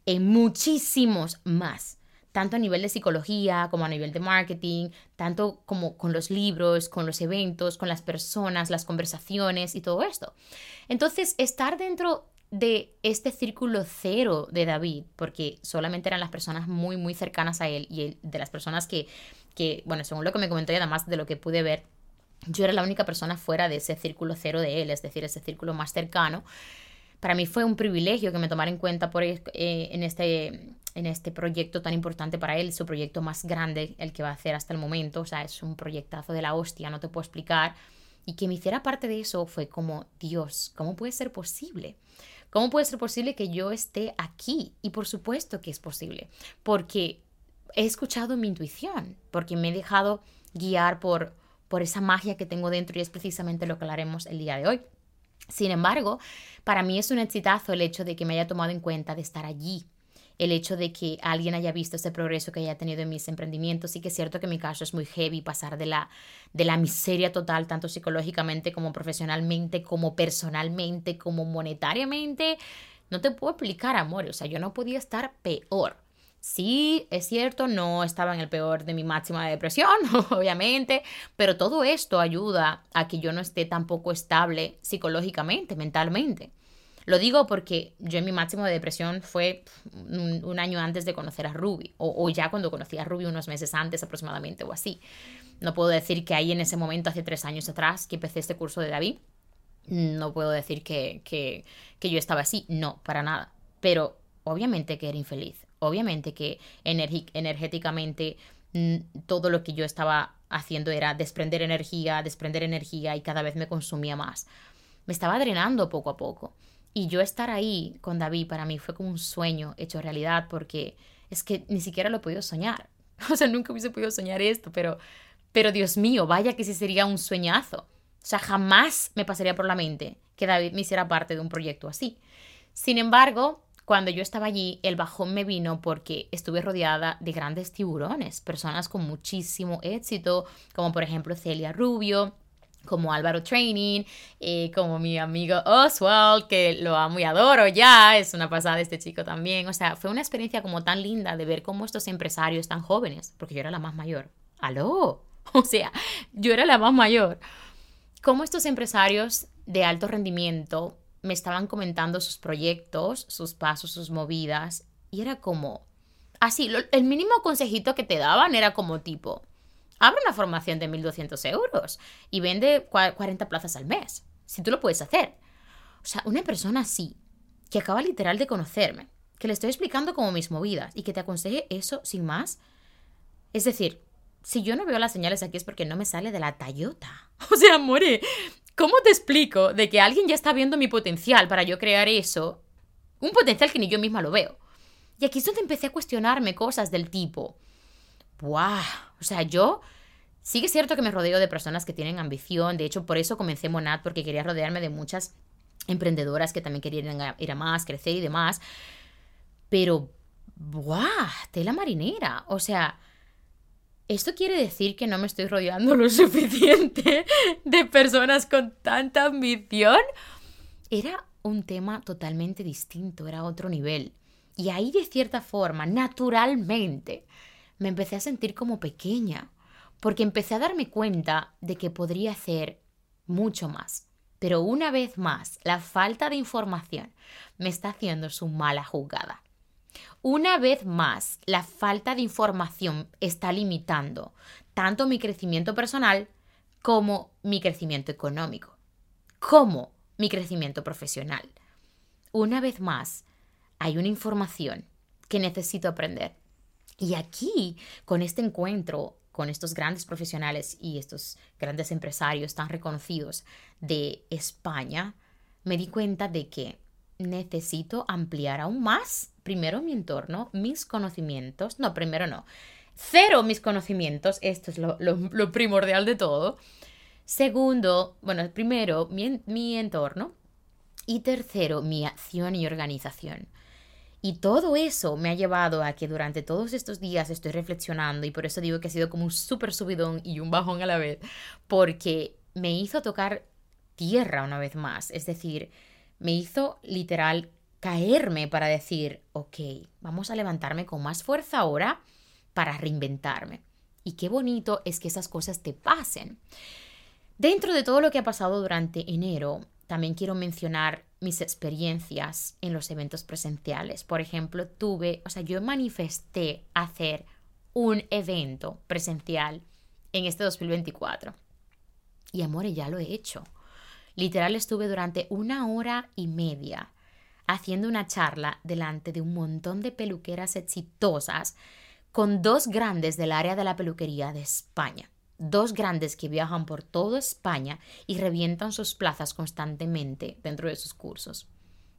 en muchísimos más tanto a nivel de psicología como a nivel de marketing, tanto como con los libros, con los eventos, con las personas, las conversaciones y todo esto. Entonces, estar dentro de este círculo cero de David, porque solamente eran las personas muy, muy cercanas a él y de las personas que, que, bueno, según lo que me comentó y además de lo que pude ver, yo era la única persona fuera de ese círculo cero de él, es decir, ese círculo más cercano. Para mí fue un privilegio que me tomara en cuenta por, eh, en este en este proyecto tan importante para él, su proyecto más grande, el que va a hacer hasta el momento, o sea, es un proyectazo de la hostia, no te puedo explicar, y que me hiciera parte de eso fue como, Dios, ¿cómo puede ser posible? ¿Cómo puede ser posible que yo esté aquí? Y por supuesto que es posible, porque he escuchado mi intuición, porque me he dejado guiar por, por esa magia que tengo dentro y es precisamente lo que hablaremos el día de hoy. Sin embargo, para mí es un exitazo el hecho de que me haya tomado en cuenta de estar allí, el hecho de que alguien haya visto ese progreso que haya tenido en mis emprendimientos. Sí que es cierto que mi caso es muy heavy pasar de la, de la miseria total, tanto psicológicamente como profesionalmente, como personalmente, como monetariamente. No te puedo explicar, amor. O sea, yo no podía estar peor. Sí, es cierto, no estaba en el peor de mi máxima depresión, obviamente, pero todo esto ayuda a que yo no esté tampoco estable psicológicamente, mentalmente. Lo digo porque yo en mi máximo de depresión fue un, año antes de conocer a Ruby, o, ya cuando conocí a Ruby unos meses antes aproximadamente o así. No puedo decir que ahí en ese momento, hace tres años atrás, que empecé este curso de David, no puedo decir que, que, que yo estaba así, no, para nada. Pero obviamente que era infeliz, obviamente que energéticamente mm, todo lo que yo estaba haciendo era desprender energía, desprender energía y cada vez me consumía más. Me estaba drenando poco a poco. Y yo estar ahí con David para mí fue como un sueño hecho realidad porque es que ni siquiera lo he podido soñar. O sea, nunca hubiese podido soñar esto, pero, pero Dios mío, vaya que sí sería un sueñazo. O sea, jamás me pasaría por la mente que David me hiciera parte de un proyecto así. Sin embargo, cuando yo estaba allí, el bajón me vino porque estuve rodeada de grandes tiburones, personas con muchísimo éxito, como por ejemplo Celia Rubio, como Álvaro Training, eh, como mi amigo Oswald, que lo amo y adoro ya, es una pasada este chico también. O sea, fue una experiencia como tan linda de ver cómo estos empresarios tan jóvenes, porque yo era la más mayor. ¡Aló! O sea, yo era la más mayor. Cómo estos empresarios de alto rendimiento me estaban comentando sus proyectos, sus pasos, sus movidas, y era como, así, el mínimo consejito que te daban era como tipo, abre una formación de 1.200 euros y vende 40 plazas al mes, si tú lo puedes hacer. O sea, una persona así, que acaba literal de conocerme, que le estoy explicando como mis movidas y que te aconseje eso sin más. Es decir, si yo no veo las señales aquí es porque no me sale de la Toyota. O sea, more, ¿Cómo te explico de que alguien ya está viendo mi potencial para yo crear eso? Un potencial que ni yo misma lo veo. Y aquí es donde empecé a cuestionarme cosas del tipo, ¡buah! O sea, yo sí que es cierto que me rodeo de personas que tienen ambición. De hecho, por eso comencé Monad, porque quería rodearme de muchas emprendedoras que también querían ir a más, crecer y demás. Pero, ¡buah! Tela marinera. O sea, ¿Esto quiere decir que no me estoy rodeando lo suficiente de personas con tanta ambición? Era un tema totalmente distinto, era otro nivel. Y ahí de cierta forma, naturalmente, me empecé a sentir como pequeña, porque empecé a darme cuenta de que podría hacer mucho más. Pero una vez más, la falta de información me está haciendo su mala jugada. Una vez más, la falta de información está limitando tanto mi crecimiento personal como mi crecimiento económico, como mi crecimiento profesional. Una vez más, hay una información que necesito aprender. Y aquí, con este encuentro con estos grandes profesionales y estos grandes empresarios tan reconocidos de España, me di cuenta de que necesito ampliar aún más, primero mi entorno, mis conocimientos, no, primero no, cero mis conocimientos, esto es lo, primordial de todo. Segundo, bueno, primero mi, entorno y tercero mi acción y organización. Y todo eso me ha llevado a que durante todos estos días estoy reflexionando y por eso digo que ha sido como un súper subidón y un bajón a la vez, porque me hizo tocar tierra una vez más. Es decir, me hizo literal caerme para decir, ok, vamos a levantarme con más fuerza ahora para reinventarme. Y qué bonito es que esas cosas te pasen. Dentro de todo lo que ha pasado durante enero, también quiero mencionar mis experiencias en los eventos presenciales. Por ejemplo, tuve, o sea, yo manifesté hacer un evento presencial en este 2024. Y amore, ya lo he hecho. Literal estuve durante una hora y media haciendo una charla delante de un montón de peluqueras exitosas con dos grandes del área de la peluquería de España. Dos grandes que viajan por toda España y revientan sus plazas constantemente dentro de sus cursos.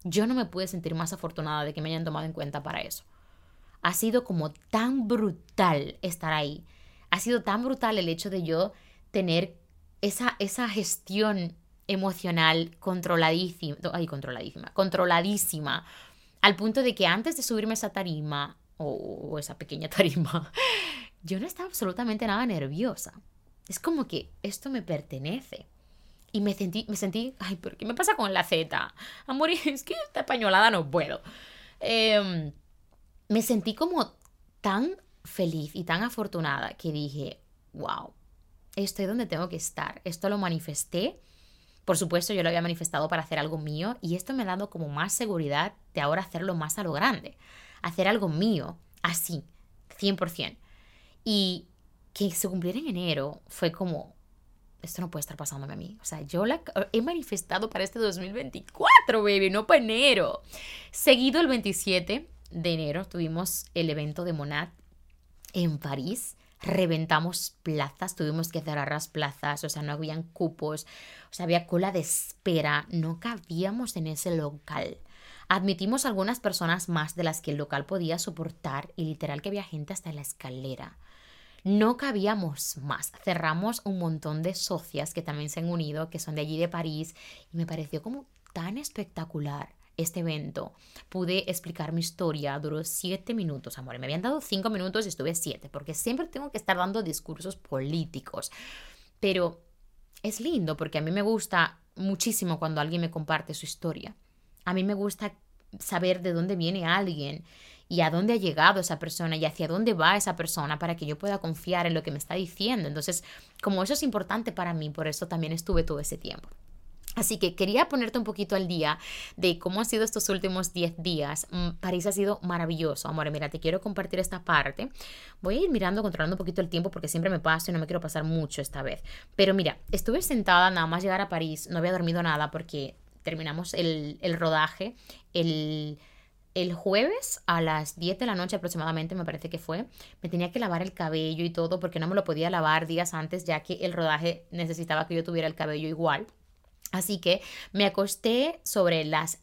Yo no me pude sentir más afortunada de que me hayan tomado en cuenta para eso. ha sido como tan brutal estar ahí. Ha sido tan brutal el hecho de yo tener esa, esa gestión emocional controladísima, controladísima, controladísima, al punto de que antes de subirme esa tarima, o esa pequeña tarima, yo no estaba absolutamente nada nerviosa. Es como que esto me pertenece. Y me sentí, me sentí, ay, ¿por qué me pasa con la Z? Amor, es que esta españolada no puedo. Em, me sentí como tan feliz y tan afortunada que dije, wow, estoy donde tengo que estar. Esto lo manifesté. Por supuesto, yo lo había manifestado para hacer algo mío y esto me ha dado como más seguridad de ahora hacerlo más a lo grande. Hacer algo mío, así, 100%. Y que se cumpliera en enero fue como, esto no puede estar pasándome a mí. O sea, yo la he manifestado para este 2024, baby, no para enero. Seguido el 27 de enero tuvimos el evento de Monat en París. Reventamos plazas, tuvimos que cerrar las plazas, o sea, no habían cupos, o sea, había cola de espera, no cabíamos en ese local. Admitimos algunas personas más de las que el local podía soportar y literal que había gente hasta la escalera. No cabíamos más. Cerramos un montón de socias que también se han unido, que son de allí de París, y me pareció como tan espectacular este evento. Pude explicar mi historia, duró siete minutos, amor. Me habían dado cinco minutos y estuve siete, porque siempre tengo que estar dando discursos políticos. Pero es lindo porque a mí me gusta muchísimo cuando alguien me comparte su historia. A mí me gusta saber de dónde viene alguien y a dónde ha llegado esa persona y hacia dónde va esa persona para que yo pueda confiar en lo que me está diciendo. Entonces, como eso es importante para mí, por eso también estuve todo ese tiempo. Así que quería ponerte un poquito al día de cómo han sido estos últimos 10 días. Mm, París ha sido maravilloso, amor. Mira, te quiero compartir esta parte. Voy a ir mirando, controlando un poquito el tiempo porque siempre me paso y no me quiero pasar mucho esta vez. Pero mira, estuve sentada nada más llegar a París, no había dormido nada porque terminamos el, el rodaje el el jueves a las 10 de la noche aproximadamente, me parece que fue, me tenía que lavar el cabello y todo porque no me lo podía lavar días antes ya que el rodaje necesitaba que yo tuviera el cabello igual. Así que me acosté sobre las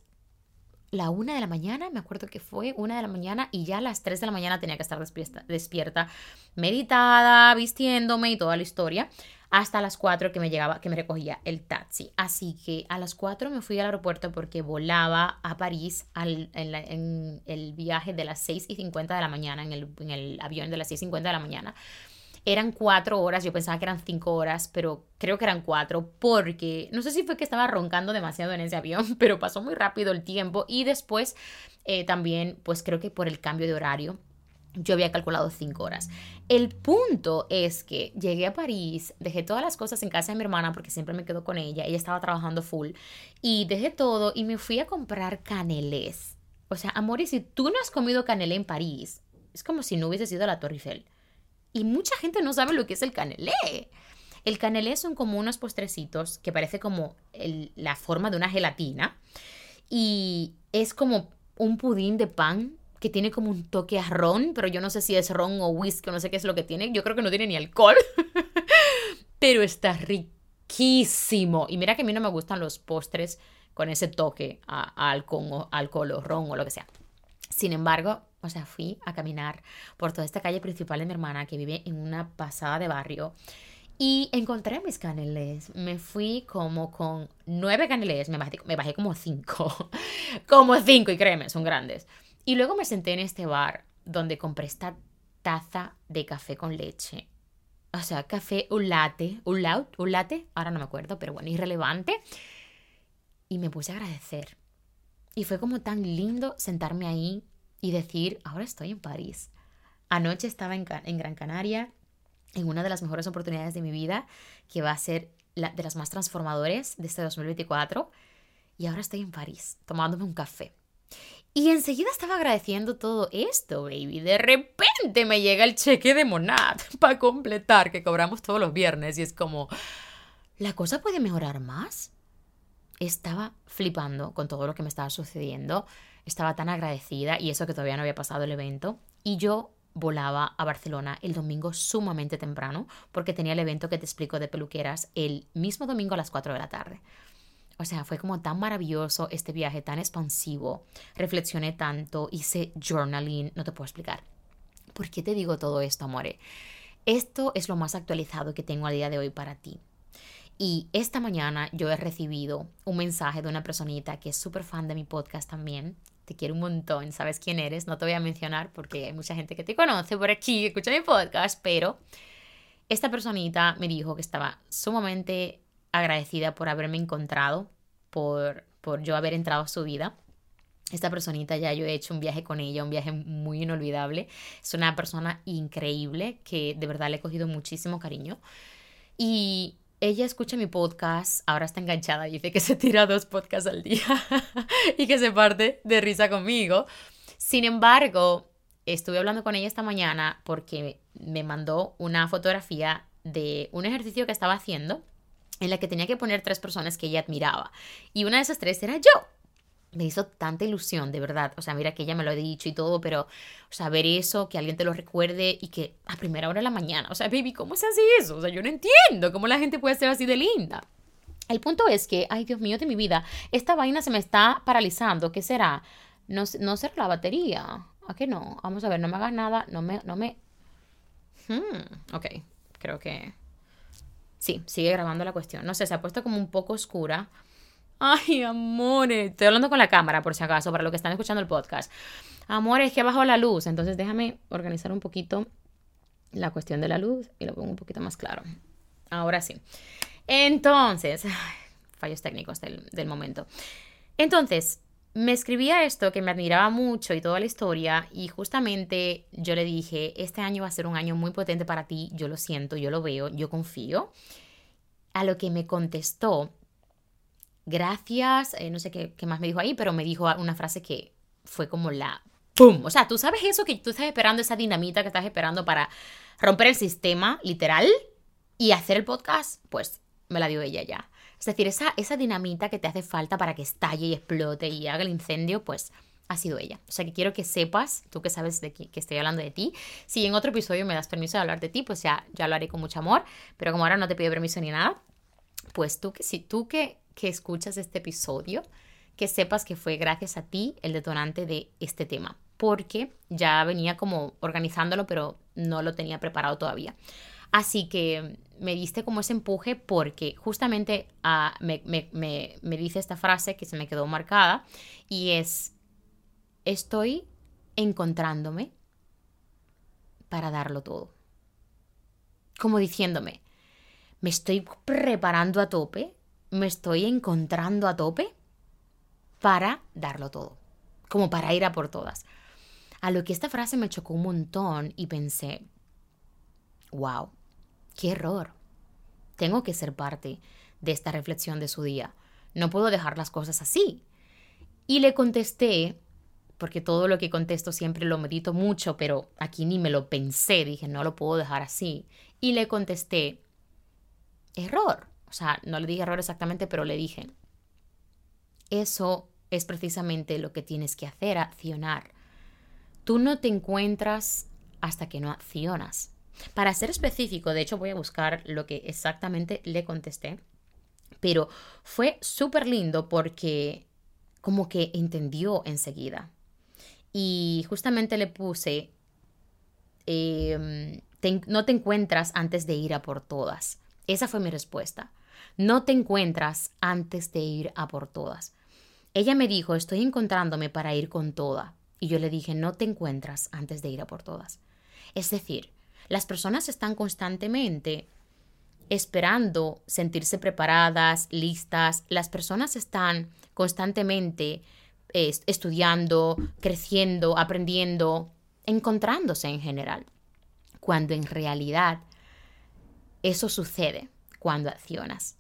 la una de la mañana, me acuerdo que fue una de la mañana y ya a las 3 de la mañana tenía que estar despierta, despierta meditada, vistiéndome y toda la historia hasta las 4 que me llegaba, que me recogía el taxi. Así que a las 4 me fui al aeropuerto porque volaba a París en, el viaje de las 6 y 50 de la mañana, en el, en el avión de las 6 y 50 de la mañana. Eran cuatro horas, yo pensaba que eran cinco horas, pero creo que eran cuatro porque no sé si fue que estaba roncando demasiado en ese avión, pero pasó muy rápido el tiempo y después eh, también, pues creo que por el cambio de horario, yo había calculado cinco horas. El punto es que llegué a París, dejé todas las cosas en casa de mi hermana porque siempre me quedo con ella, ella estaba trabajando full, y dejé todo y me fui a comprar canelés. O sea, amor, si tú no has comido canelé en París, es como si no hubieses ido a la Torre Eiffel. Y mucha gente no sabe lo que es el canelé. El canelé son como unos postrecitos que parece como la forma de una gelatina y es como un pudín de pan que tiene como un toque a ron, pero yo no sé si es ron o whisky no sé qué es lo que tiene. Yo creo que no tiene ni alcohol, pero está riquísimo. Y mira que a mí no me gustan los postres con ese toque a, o, alcohol o ron o lo que sea. Sin embargo, o sea, fui a caminar por toda esta calle principal de mi hermana que vive en una pasada de barrio y encontré mis caneles. Me fui como con nueve caneles, me bajé, me bajé como cinco, como cinco y créeme, son grandes. Y luego me senté en este bar donde compré esta taza de café con leche. O sea, café, un latte, un, laut, un latte, ahora no me acuerdo, pero bueno, irrelevante. Y me puse a agradecer. Y fue como tan lindo sentarme ahí y decir, ahora estoy en París. Anoche estaba en, en Gran Canaria, en una de las mejores oportunidades de mi vida, que va a ser la, de las más transformadoras de este 2024. Y ahora estoy en París, tomándome un café. Y enseguida estaba agradeciendo todo esto, baby. De repente me llega el cheque de Monad para completar, que cobramos todos los viernes. Y es como, ¿la cosa puede mejorar más? Estaba flipando con todo lo que me estaba sucediendo. Estaba tan agradecida y eso que todavía no había pasado el evento. Y yo volaba a Barcelona el domingo sumamente temprano porque tenía el evento que te explico de peluqueras el mismo domingo a las 4 de la tarde. O sea, fue como tan maravilloso este viaje, tan expansivo. Reflexioné tanto, hice journaling, no te puedo explicar. ¿Por qué te digo todo esto, amore? Esto es lo más actualizado que tengo a día de hoy para ti. Y esta mañana yo he recibido un mensaje de una personita que es súper fan de mi podcast también. Te quiero un montón, sabes quién eres. No te voy a mencionar porque hay mucha gente que te conoce por aquí, escucha mi podcast, pero esta personita me dijo que estaba sumamente agradecida por haberme encontrado, por, por yo haber entrado a su vida. Esta personita ya yo he hecho un viaje con ella, un viaje muy inolvidable. Es una persona increíble que de verdad le he cogido muchísimo cariño. Y ella escucha mi podcast, ahora está enganchada y dice que se tira dos podcasts al día y que se parte de risa conmigo. Sin embargo, estuve hablando con ella esta mañana porque me mandó una fotografía de un ejercicio que estaba haciendo en la que tenía que poner tres personas que ella admiraba. Y una de esas tres era yo. Me hizo tanta ilusión, de verdad. O sea, mira que ella me lo ha dicho y todo, pero, o sea, ver eso, que alguien te lo recuerde y que a primera hora de la mañana, o sea, baby, ¿cómo se hace eso? O sea, yo no entiendo cómo la gente puede ser así de linda. El punto es que, ay Dios mío de mi vida, esta vaina se me está paralizando. ¿Qué será? No, no será la batería. ¿A qué no? Vamos a ver, no me hagas nada, no me, no me... Hmm, ok, creo que... Sí, sigue grabando la cuestión. No sé, se ha puesto como un poco oscura. Ay, amores. Estoy hablando con la cámara, por si acaso, para los que están escuchando el podcast. Amores, que ha la luz. Entonces déjame organizar un poquito la cuestión de la luz y lo pongo un poquito más claro. Ahora sí. Entonces, fallos técnicos del momento. Entonces, me escribía esto que me admiraba mucho y toda la historia y justamente yo le dije, este año va a ser un año muy potente para ti, yo lo siento, yo lo veo, yo confío. A lo que me contestó, gracias, eh, no sé qué, qué, más me dijo ahí, pero me dijo una frase que fue como la ¡pum! O sea, tú sabes eso que tú estás esperando, esa dinamita que estás esperando para romper el sistema, literal, y hacer el podcast, pues me la dio ella ya. Es decir, esa, dinamita que te hace falta para que estalle y explote y haga el incendio, pues ha sido ella. O sea que quiero que sepas, tú que sabes de que, estoy hablando de ti, si en otro episodio me das permiso de hablar de ti, pues ya, ya lo haré con mucho amor, pero como ahora no te pido permiso ni nada, pues tú que si tú que, que escuchas este episodio, que sepas que fue gracias a ti el detonante de este tema, porque ya venía como organizándolo, pero no lo tenía preparado todavía. Así que me diste como ese empuje porque justamente ah, me, me dice esta frase que se me quedó marcada y es, estoy encontrándome para darlo todo. Como diciéndome, me estoy preparando a tope, me estoy encontrando a tope para darlo todo, como para ir a por todas. A lo que esta frase me chocó un montón y pensé, wow, qué error. Tengo que ser parte de esta reflexión de su día. No puedo dejar las cosas así. Y le contesté, porque todo lo que contesto siempre lo medito mucho, pero aquí ni me lo pensé, dije, no lo puedo dejar así. Y le contesté, error. O sea, no le dije error exactamente, pero le dije, eso es precisamente lo que tienes que hacer, accionar. Tú no te encuentras hasta que no accionas. Para ser específico, de hecho voy a buscar lo que exactamente le contesté, pero fue súper lindo porque como que entendió enseguida. Y justamente le puse, em, no te encuentras antes de ir a por todas. Esa fue mi respuesta. No te encuentras antes de ir a por todas. Ella me dijo, estoy encontrándome para ir con toda. Y yo le dije, no te encuentras antes de ir a por todas. Es decir, las personas están constantemente esperando sentirse preparadas, listas. Las personas están constantemente estudiando, creciendo, aprendiendo, encontrándose en general. Cuando en realidad eso sucede cuando accionas.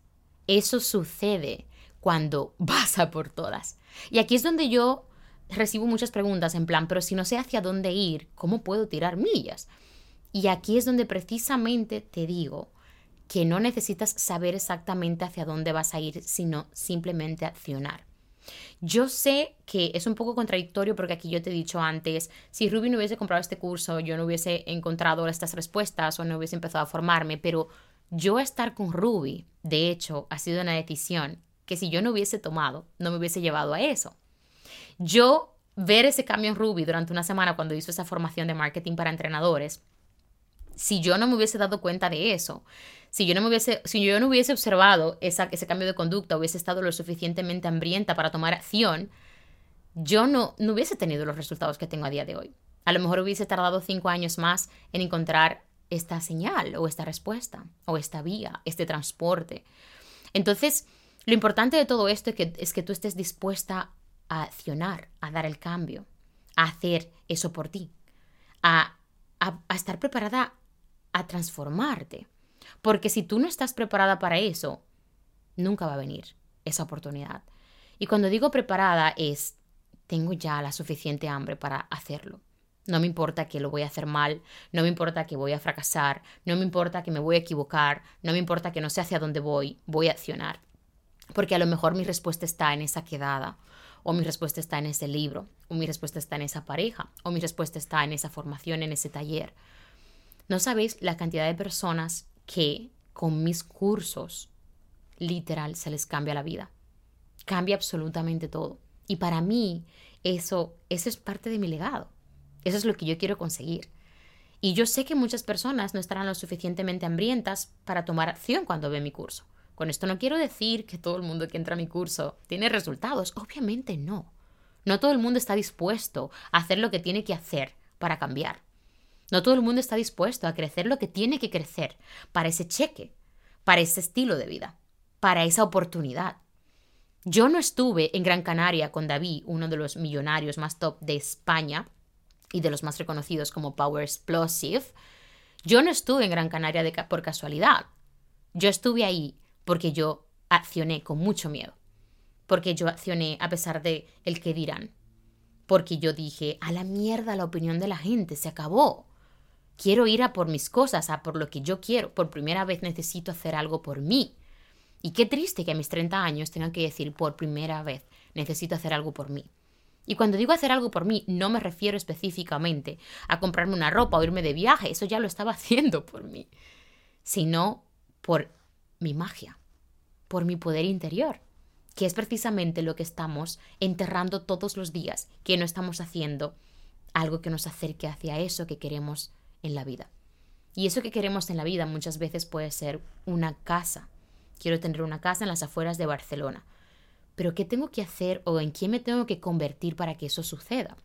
Eso sucede cuando vas a por todas. Y aquí es donde yo recibo muchas preguntas en plan, pero si no sé hacia dónde ir, ¿cómo puedo tirar millas? Y aquí es donde precisamente te digo que no necesitas saber exactamente hacia dónde vas a ir, sino simplemente accionar. Yo sé que es un poco contradictorio porque aquí yo te he dicho antes, si Ruby no hubiese comprado este curso, yo no hubiese encontrado estas respuestas o no hubiese empezado a formarme, pero yo estar con Ruby, de hecho, ha sido una decisión que si yo no hubiese tomado, no me hubiese llevado a eso. Yo ver ese cambio en Ruby durante una semana cuando hizo esa formación de marketing para entrenadores, si yo no me hubiese dado cuenta de eso, si yo no, me hubiese, si yo no hubiese observado esa, ese cambio de conducta, hubiese estado lo suficientemente hambrienta para tomar acción, yo no, no hubiese tenido los resultados que tengo a día de hoy. A lo mejor hubiese tardado cinco años más en encontrar esta señal o esta respuesta o esta vía, este transporte. Entonces, lo importante de todo esto es que, es que tú estés dispuesta a accionar, a dar el cambio, a hacer eso por ti, a, a estar preparada a transformarte. Porque si tú no estás preparada para eso, nunca va a venir esa oportunidad. Y cuando digo preparada es, tengo ya la suficiente hambre para hacerlo. No me importa que lo voy a hacer mal, no me importa que voy a fracasar, no me importa que me voy a equivocar, no me importa que no sé hacia dónde voy, voy a accionar. Porque a lo mejor mi respuesta está en esa quedada, o mi respuesta está en ese libro, o mi respuesta está en esa pareja, o mi respuesta está en esa formación, en ese taller. No sabéis la cantidad de personas que con mis cursos literal se les cambia la vida. Cambia absolutamente todo. Y para mí eso, eso es parte de mi legado. Eso es lo que yo quiero conseguir. Y yo sé que muchas personas no estarán lo suficientemente hambrientas para tomar acción cuando ve mi curso. Con esto no quiero decir que todo el mundo que entra a mi curso tiene resultados. Obviamente no. No todo el mundo está dispuesto a hacer lo que tiene que hacer para cambiar. No todo el mundo está dispuesto a crecer lo que tiene que crecer para ese cheque, para ese estilo de vida, para esa oportunidad. Yo no estuve en Gran Canaria con David, uno de los millonarios más top de España, y de los más reconocidos como Power Explosive, yo no estuve en Gran Canaria por casualidad. Yo estuve ahí porque yo accioné con mucho miedo. Porque yo accioné a pesar de el que dirán. Porque yo dije, a la mierda la opinión de la gente, se acabó. Quiero ir a por mis cosas, a por lo que yo quiero. Por primera vez necesito hacer algo por mí. Y qué triste que a mis 30 años tenga que decir por primera vez necesito hacer algo por mí. Y cuando digo hacer algo por mí, no me refiero específicamente a comprarme una ropa o irme de viaje, eso ya lo estaba haciendo por mí, sino por mi magia, por mi poder interior, que es precisamente lo que estamos enterrando todos los días, que no estamos haciendo algo que nos acerque hacia eso que queremos en la vida. Y eso que queremos en la vida muchas veces puede ser una casa. Quiero tener una casa en las afueras de Barcelona pero ¿qué tengo que hacer o en quién me tengo que convertir para que eso suceda?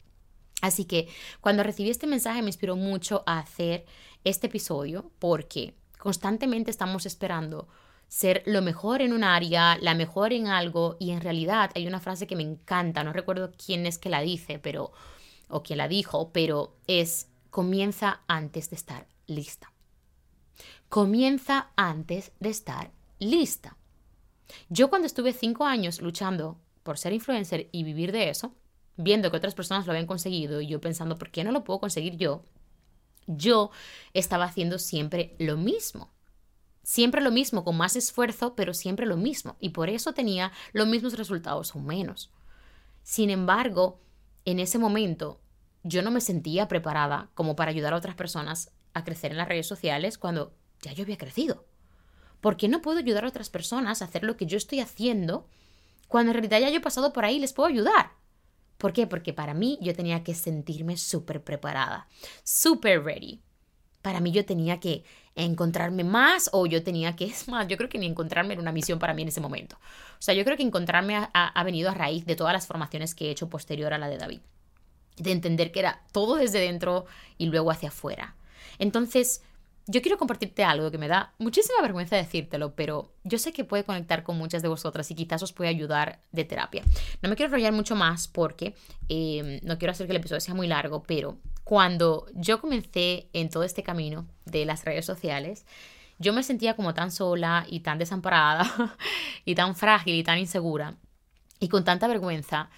Así que cuando recibí este mensaje me inspiró mucho a hacer este episodio porque constantemente estamos esperando ser lo mejor en un área, la mejor en algo y en realidad hay una frase que me encanta, no recuerdo quién es que la dice, pero o quién la dijo, pero es comienza antes de estar lista. Comienza antes de estar lista. Yo cuando estuve cinco años luchando por ser influencer y vivir de eso, viendo que otras personas lo habían conseguido y yo pensando, ¿por qué no lo puedo conseguir yo? Yo estaba haciendo siempre lo mismo. Siempre lo mismo, con más esfuerzo, pero siempre lo mismo. Y por eso tenía los mismos resultados o menos. Sin embargo, en ese momento yo no me sentía preparada como para ayudar a otras personas a crecer en las redes sociales cuando ya yo había crecido. ¿Por qué no puedo ayudar a otras personas a hacer lo que yo estoy haciendo cuando en realidad ya yo he pasado por ahí y les puedo ayudar? ¿Por qué? Porque para mí yo tenía que sentirme súper preparada, súper ready. Para mí yo tenía que encontrarme más o yo tenía que, es más, yo creo que ni encontrarme era una misión para mí en ese momento. O sea, yo creo que encontrarme ha, ha venido a raíz de todas las formaciones que he hecho posterior a la de David. De entender que era todo desde dentro y luego hacia afuera. Entonces, yo quiero compartirte algo que me da muchísima vergüenza decírtelo, pero yo sé que puede conectar con muchas de vosotras y quizás os puede ayudar de terapia. No me quiero enrollar mucho más porque em, no quiero hacer que el episodio sea muy largo, pero cuando yo comencé en todo este camino de las redes sociales, yo me sentía como tan sola y tan desamparada y tan frágil y tan insegura y con tanta vergüenza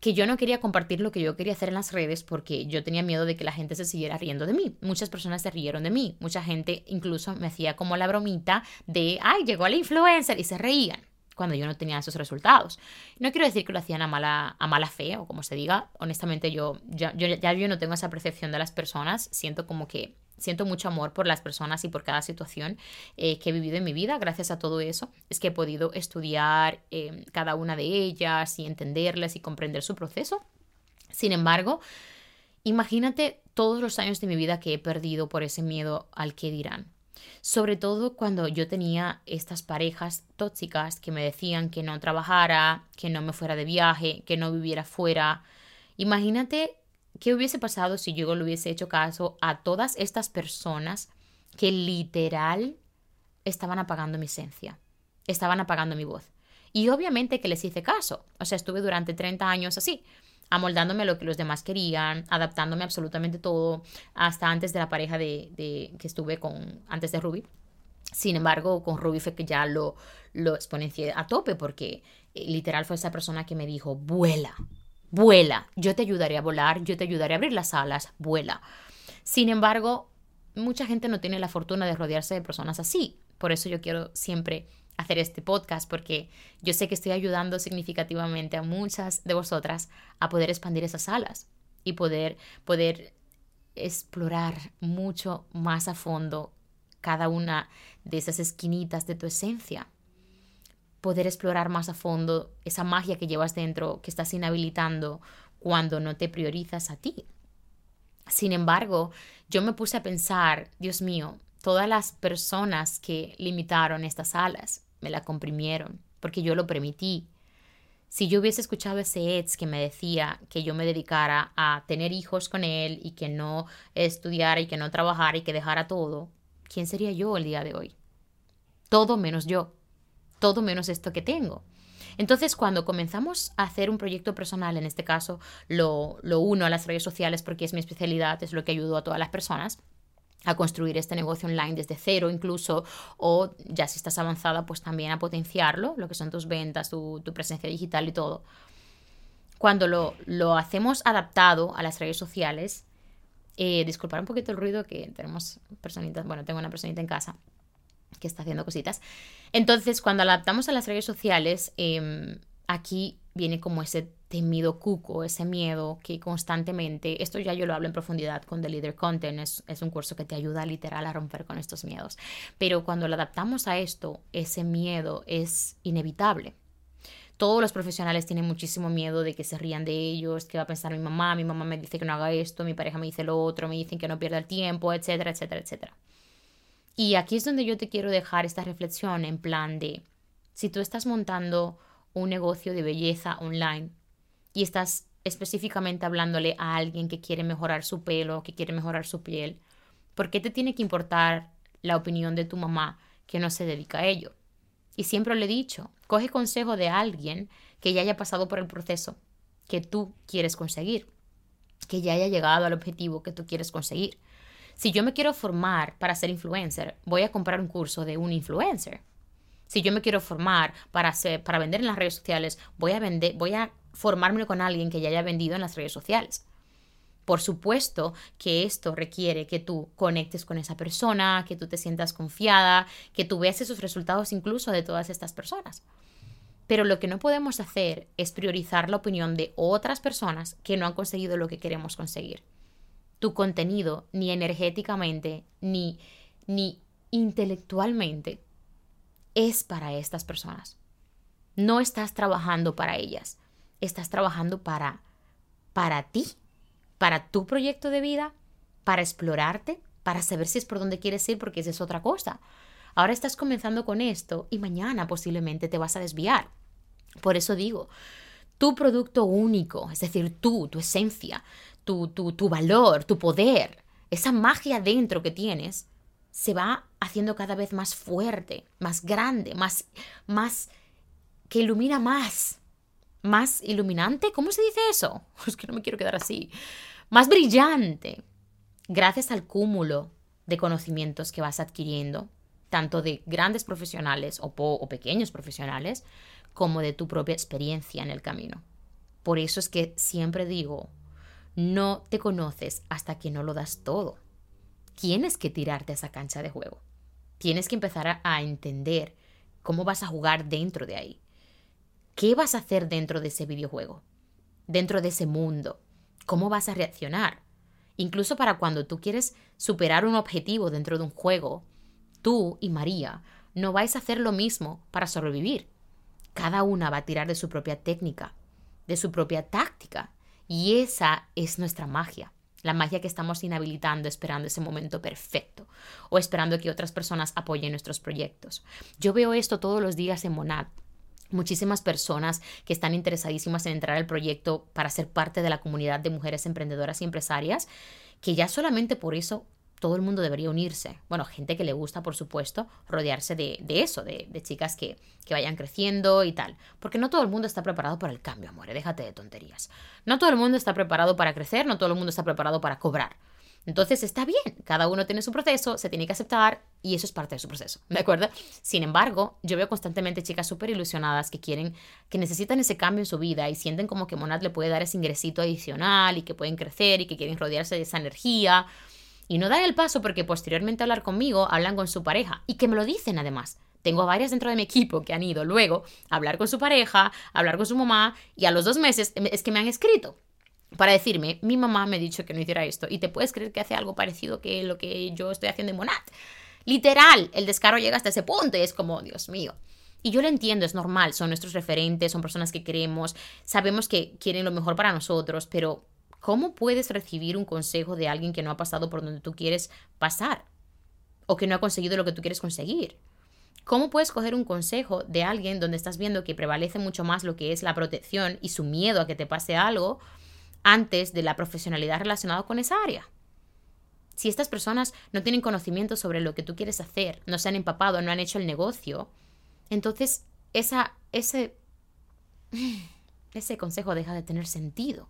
que yo no quería compartir lo que yo quería hacer en las redes porque yo tenía miedo de que la gente se siguiera riendo de mí. Muchas personas se rieron de mí. Mucha gente incluso me hacía como la bromita de, ay, llegó la influencer y se reían cuando yo no tenía esos resultados. No quiero decir que lo hacían a mala, a mala fe o como se diga. Honestamente yo ya, yo ya yo no tengo esa percepción de las personas. Siento como que siento mucho amor por las personas y por cada situación eh, que he vivido en mi vida. Gracias a todo eso es que he podido estudiar eh, cada una de ellas y entenderlas y comprender su proceso. Sin embargo, imagínate todos los años de mi vida que he perdido por ese miedo al que dirán. Sobre todo cuando yo tenía estas parejas tóxicas que me decían que no trabajara, que no me fuera de viaje, que no viviera fuera. Imagínate qué hubiese pasado si yo le hubiese hecho caso a todas estas personas que literal estaban apagando mi esencia, estaban apagando mi voz. Y obviamente que les hice caso. O sea, estuve durante 30 años así amoldándome a lo que los demás querían, adaptándome absolutamente todo, hasta antes de la pareja de, que estuve con, antes de Ruby. Sin embargo, con Ruby fue que ya lo, lo exponencié a tope porque eh, literal fue esa persona que me dijo, vuela, vuela, yo te ayudaré a volar, yo te ayudaré a abrir las alas, vuela. Sin embargo, mucha gente no tiene la fortuna de rodearse de personas así. Por eso yo quiero siempre hacer este podcast porque yo sé que estoy ayudando significativamente a muchas de vosotras a poder expandir esas alas y poder, poder explorar mucho más a fondo cada una de esas esquinitas de tu esencia. Poder explorar más a fondo esa magia que llevas dentro, que estás inhabilitando cuando no te priorizas a ti. Sin embargo, yo me puse a pensar, Dios mío, todas las personas que limitaron estas alas, me la comprimieron, porque yo lo permití. Si yo hubiese escuchado ese ex que me decía que yo me dedicara a tener hijos con él y que no estudiara y que no trabajara y que dejara todo, ¿quién sería yo el día de hoy? Todo menos yo, todo menos esto que tengo. Entonces, cuando comenzamos a hacer un proyecto personal, en este caso lo, lo uno a las redes sociales porque es mi especialidad, es lo que ayudó a todas las personas, a construir este negocio online desde cero incluso, o ya si estás avanzada, pues también a potenciarlo, lo que son tus ventas, tu, presencia digital y todo. Cuando lo, lo, hacemos adaptado a las redes sociales, eh, disculpar un poquito el ruido que tenemos personitas, bueno, tengo una personita en casa que está haciendo cositas. Entonces, cuando adaptamos a las redes sociales, em, aquí viene como ese temido cuco, ese miedo que constantemente, esto ya yo lo hablo en profundidad con The Leader Content, es, es, un curso que te ayuda literal a romper con estos miedos, pero cuando lo adaptamos a esto, ese miedo es inevitable. Todos los profesionales tienen muchísimo miedo de que se rían de ellos, que va a pensar mi mamá, mi mamá me dice que no haga esto, mi pareja me dice lo otro, me dicen que no pierda el tiempo, etcétera, etcétera, etcétera. Y aquí es donde yo te quiero dejar esta reflexión en plan de, si tú estás montando un negocio de belleza online y estás específicamente hablándole a alguien que quiere mejorar su pelo, que quiere mejorar su piel, ¿por qué te tiene que importar la opinión de tu mamá que no se dedica a ello? Y siempre le he dicho, coge consejo de alguien que ya haya pasado por el proceso que tú quieres conseguir, que ya haya llegado al objetivo que tú quieres conseguir. Si yo me quiero formar para ser influencer, voy a comprar un curso de un influencer. Si yo me quiero formar para, vender en las redes sociales, voy a, vender, voy a formarme con alguien que ya haya vendido en las redes sociales. Por supuesto que esto requiere que tú conectes con esa persona, que tú te sientas confiada, que tú veas esos resultados incluso de todas estas personas. Pero lo que no podemos hacer es priorizar la opinión de otras personas que no han conseguido lo que queremos conseguir. Tu contenido, ni energéticamente, ni, ni intelectualmente, es para estas personas. No estás trabajando para ellas, estás trabajando para para ti, para tu proyecto de vida, para explorarte, para saber si es por donde quieres ir, porque esa es otra cosa. Ahora estás comenzando con esto y mañana posiblemente te vas a desviar. Por eso digo, tu producto único, es decir, tú, tu esencia, tu, tu, tu valor, tu poder, esa magia dentro que tienes, se va haciendo cada vez más fuerte, más grande, más, más, que ilumina más, más iluminante, ¿cómo se dice eso? Es que no me quiero quedar así, más brillante, gracias al cúmulo de conocimientos que vas adquiriendo, tanto de grandes profesionales o, o pequeños profesionales, como de tu propia experiencia en el camino. Por eso es que siempre digo, no te conoces hasta que no lo das todo tienes que tirarte a esa cancha de juego. Tienes que empezar a, entender cómo vas a jugar dentro de ahí. ¿Qué vas a hacer dentro de ese videojuego? Dentro de ese mundo. ¿Cómo vas a reaccionar? Incluso para cuando tú quieres superar un objetivo dentro de un juego, tú y María no vais a hacer lo mismo para sobrevivir. Cada una va a tirar de su propia técnica, de su propia táctica. Y esa es nuestra magia. La magia que estamos inhabilitando esperando ese momento perfecto o esperando que otras personas apoyen nuestros proyectos. Yo veo esto todos los días en Monad. Muchísimas personas que están interesadísimas en entrar al proyecto para ser parte de la comunidad de mujeres emprendedoras y empresarias, que ya solamente por eso todo el mundo debería unirse. Bueno, gente que le gusta, por supuesto, rodearse de, eso, de, chicas que, que, vayan creciendo y tal. Porque no todo el mundo está preparado para el cambio, amor, déjate de tonterías. No todo el mundo está preparado para crecer, no todo el mundo está preparado para cobrar. Entonces está bien, cada uno tiene su proceso, se tiene que aceptar y eso es parte de su proceso, ¿de acuerdo? Sin embargo, yo veo constantemente chicas súper ilusionadas que quieren, que necesitan ese cambio en su vida y sienten como que Monad le puede dar ese ingresito adicional y que pueden crecer y que quieren rodearse de esa energía y no dan el paso porque posteriormente hablar conmigo hablan con su pareja y que me lo dicen además. Tengo varias dentro de mi equipo que han ido luego a hablar con su pareja, a hablar con su mamá y a los dos meses es que me han escrito para decirme, mi mamá me ha dicho que no hiciera esto y te puedes creer que hace algo parecido que lo que yo estoy haciendo en Monad. Literal, el descaro llega hasta ese punto y es como, Dios mío. Y yo lo entiendo, es normal, son nuestros referentes, son personas que queremos, sabemos que quieren lo mejor para nosotros, pero ¿Cómo puedes recibir un consejo de alguien que no ha pasado por donde tú quieres pasar? O que no ha conseguido lo que tú quieres conseguir. ¿Cómo puedes coger un consejo de alguien donde estás viendo que prevalece mucho más lo que es la protección y su miedo a que te pase algo antes de la profesionalidad relacionada con esa área? Si estas personas no tienen conocimiento sobre lo que tú quieres hacer, no se han empapado, no han hecho el negocio, entonces ese, ese consejo deja de tener sentido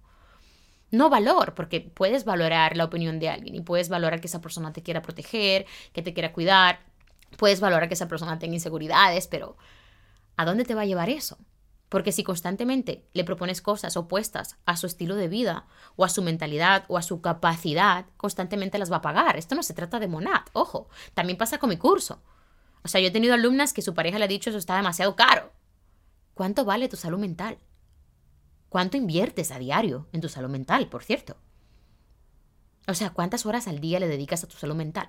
no valor, porque puedes valorar la opinión de alguien y puedes valorar que esa persona te quiera proteger, que te quiera cuidar, puedes valorar que esa persona tenga inseguridades, pero ¿a dónde te va a llevar eso? Porque si constantemente le propones cosas opuestas a su estilo de vida, o a su mentalidad, o a su capacidad, constantemente las va a pagar. Esto no se trata de monad, ojo. También pasa con mi curso. O sea, yo he tenido alumnas que su pareja le ha dicho eso está demasiado caro. ¿Cuánto vale tu salud mental? ¿Cuánto inviertes a diario en tu salud mental, por cierto? O sea, ¿cuántas horas al día le dedicas a tu salud mental?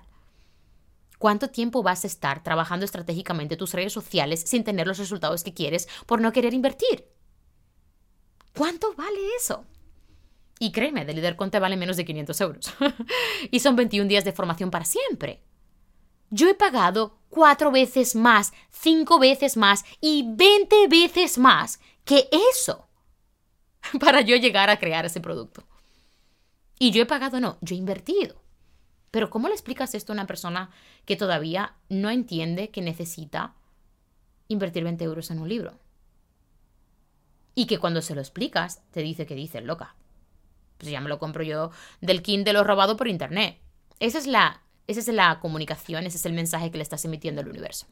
¿Cuánto tiempo vas a estar trabajando estratégicamente tus redes sociales sin tener los resultados que quieres por no querer invertir? ¿Cuánto vale eso? Y créeme, de líder Conte vale menos de 500 euros. y son 21 días de formación para siempre. Yo he pagado cuatro veces más, cinco veces más y 20 veces más que eso para yo llegar a crear ese producto. Y yo he pagado, no, yo he invertido. Pero ¿cómo le explicas esto a una persona que todavía no entiende que necesita invertir 20 euros en un libro? Y que cuando se lo explicas, te dice que dices, loca. Pues ya me lo compro yo del Kindle o robado por internet. Esa es la, esa es la comunicación, ese es el mensaje que le estás emitiendo al universo.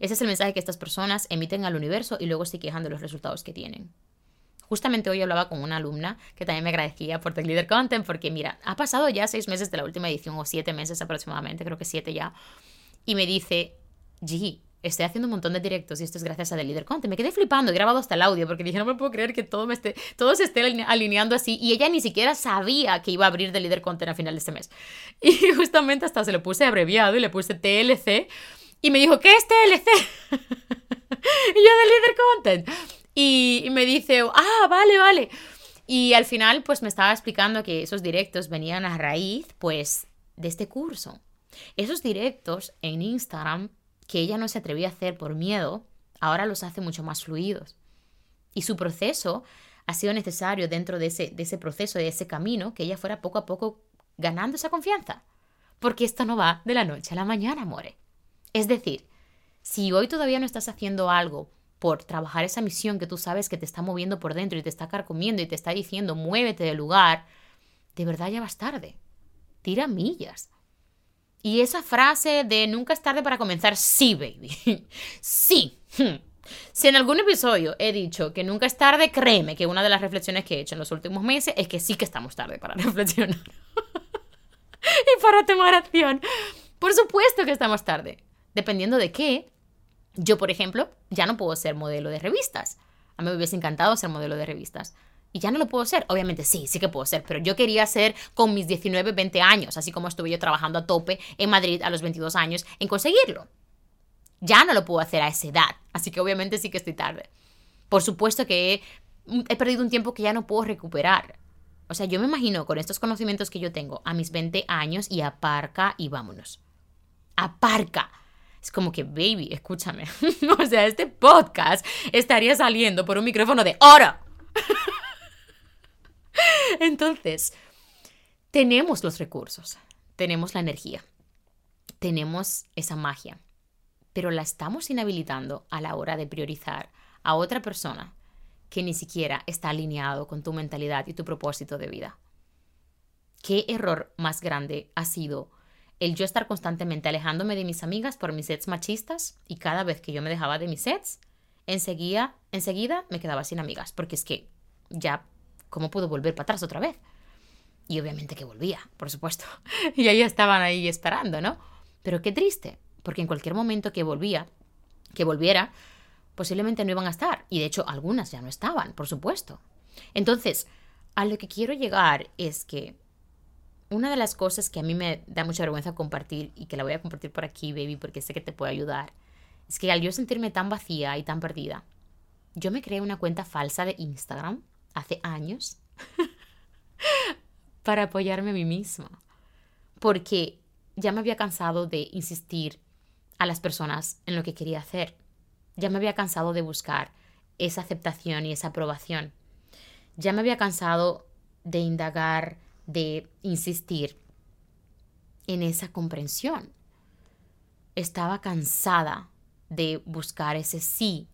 Ese es el mensaje que estas personas emiten al universo y luego se quejan de los resultados que tienen. Justamente hoy hablaba con una alumna que también me agradecía por Tech Leader Content porque mira, ha pasado ya seis meses de la última edición o siete meses aproximadamente, creo que siete ya, y me dice, G, estoy haciendo un montón de directos y esto es gracias a The Leader Content. Me quedé flipando, he grabado hasta el audio porque dije, no me puedo creer que todo, me esté, todo se esté alineando así. Y ella ni siquiera sabía que iba a abrir The Leader Content a final de este mes. Y justamente hasta se lo puse abreviado y le puse TLC. Y me dijo, ¿qué es TLC? y yo The Leader Content. Y, me dice, ah, vale, vale. Y al final, pues me estaba explicando que esos directos venían a raíz, pues, de este curso. Esos directos en Instagram, que ella no se atrevía a hacer por miedo, ahora los hace mucho más fluidos. Y su proceso ha sido necesario dentro de ese, de ese proceso, de ese camino, que ella fuera poco a poco ganando esa confianza. Porque esto no va de la noche a la mañana, amore. Es decir, si hoy todavía no estás haciendo algo por trabajar esa misión que tú sabes que te está moviendo por dentro y te está carcomiendo y te está diciendo muévete del lugar, de verdad ya vas tarde. Tira millas. Y esa frase de nunca es tarde para comenzar, sí, baby. sí. Si en algún episodio he dicho que nunca es tarde, créeme que una de las reflexiones que he hecho en los últimos meses es que sí que estamos tarde para reflexionar. y para tomar acción. Por supuesto que estamos tarde. Dependiendo de qué, yo, por ejemplo, ya no puedo ser modelo de revistas. A mí me hubiese encantado ser modelo de revistas. Y ya no lo puedo ser. Obviamente sí, sí que puedo ser, pero yo quería ser con mis 19, 20 años, así como estuve yo trabajando a tope en Madrid a los 22 años en conseguirlo. Ya no lo puedo hacer a esa edad, así que obviamente sí que estoy tarde. Por supuesto que he, he perdido un tiempo que ya no puedo recuperar. O sea, yo me imagino con estos conocimientos que yo tengo a mis 20 años y aparca y vámonos. Aparca. Es como que, baby, escúchame. o sea, este podcast estaría saliendo por un micrófono de oro. Entonces, tenemos los recursos, tenemos la energía, tenemos esa magia, pero la estamos inhabilitando a la hora de priorizar a otra persona que ni siquiera está alineado con tu mentalidad y tu propósito de vida. ¿Qué error más grande ha sido el yo estar constantemente alejándome de mis amigas por mis sets machistas y cada vez que yo me dejaba de mis sets, enseguida, enseguida me quedaba sin amigas, porque es que ya, ¿cómo puedo volver para atrás otra vez? Y obviamente que volvía, por supuesto. Y ahí estaban ahí esperando, ¿no? Pero qué triste, porque en cualquier momento que volvía, que volviera, posiblemente no iban a estar. Y de hecho, algunas ya no estaban, por supuesto. Entonces, a lo que quiero llegar es que una de las cosas que a mí me da mucha vergüenza compartir y que la voy a compartir por aquí, baby, porque sé que te puede ayudar, es que al yo sentirme tan vacía y tan perdida, yo me creé una cuenta falsa de Instagram hace años para apoyarme a mí misma. Porque ya me había cansado de insistir a las personas en lo que quería hacer. Ya me había cansado de buscar esa aceptación y esa aprobación. Ya me había cansado de indagar, de insistir en esa comprensión. Estaba cansada de buscar ese sí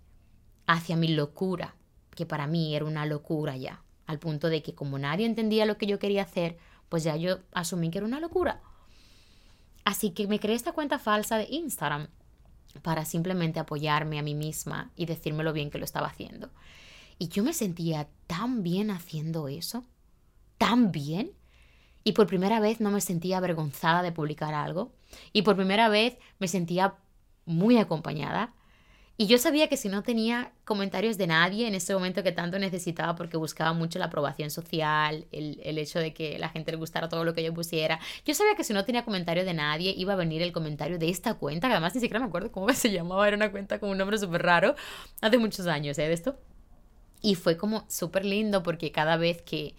hacia mi locura, que para mí era una locura ya, al punto de que como nadie entendía lo que yo quería hacer, pues ya yo asumí que era una locura. Así que me creé esta cuenta falsa de Instagram para simplemente apoyarme a mí misma y decirme lo bien que lo estaba haciendo. Y yo me sentía tan bien haciendo eso, tan bien, y por primera vez no me sentía avergonzada de publicar algo, y por primera vez me sentía muy acompañada. Y yo sabía que si no tenía comentarios de nadie en ese momento que tanto necesitaba porque buscaba mucho la aprobación social, el, el, hecho de que la gente le gustara todo lo que yo pusiera, yo sabía que si no tenía comentario de nadie iba a venir el comentario de esta cuenta, que además ni siquiera me acuerdo cómo se llamaba, era una cuenta con un nombre súper raro, hace muchos años, ¿eh? De esto. Y fue como súper lindo porque cada vez que,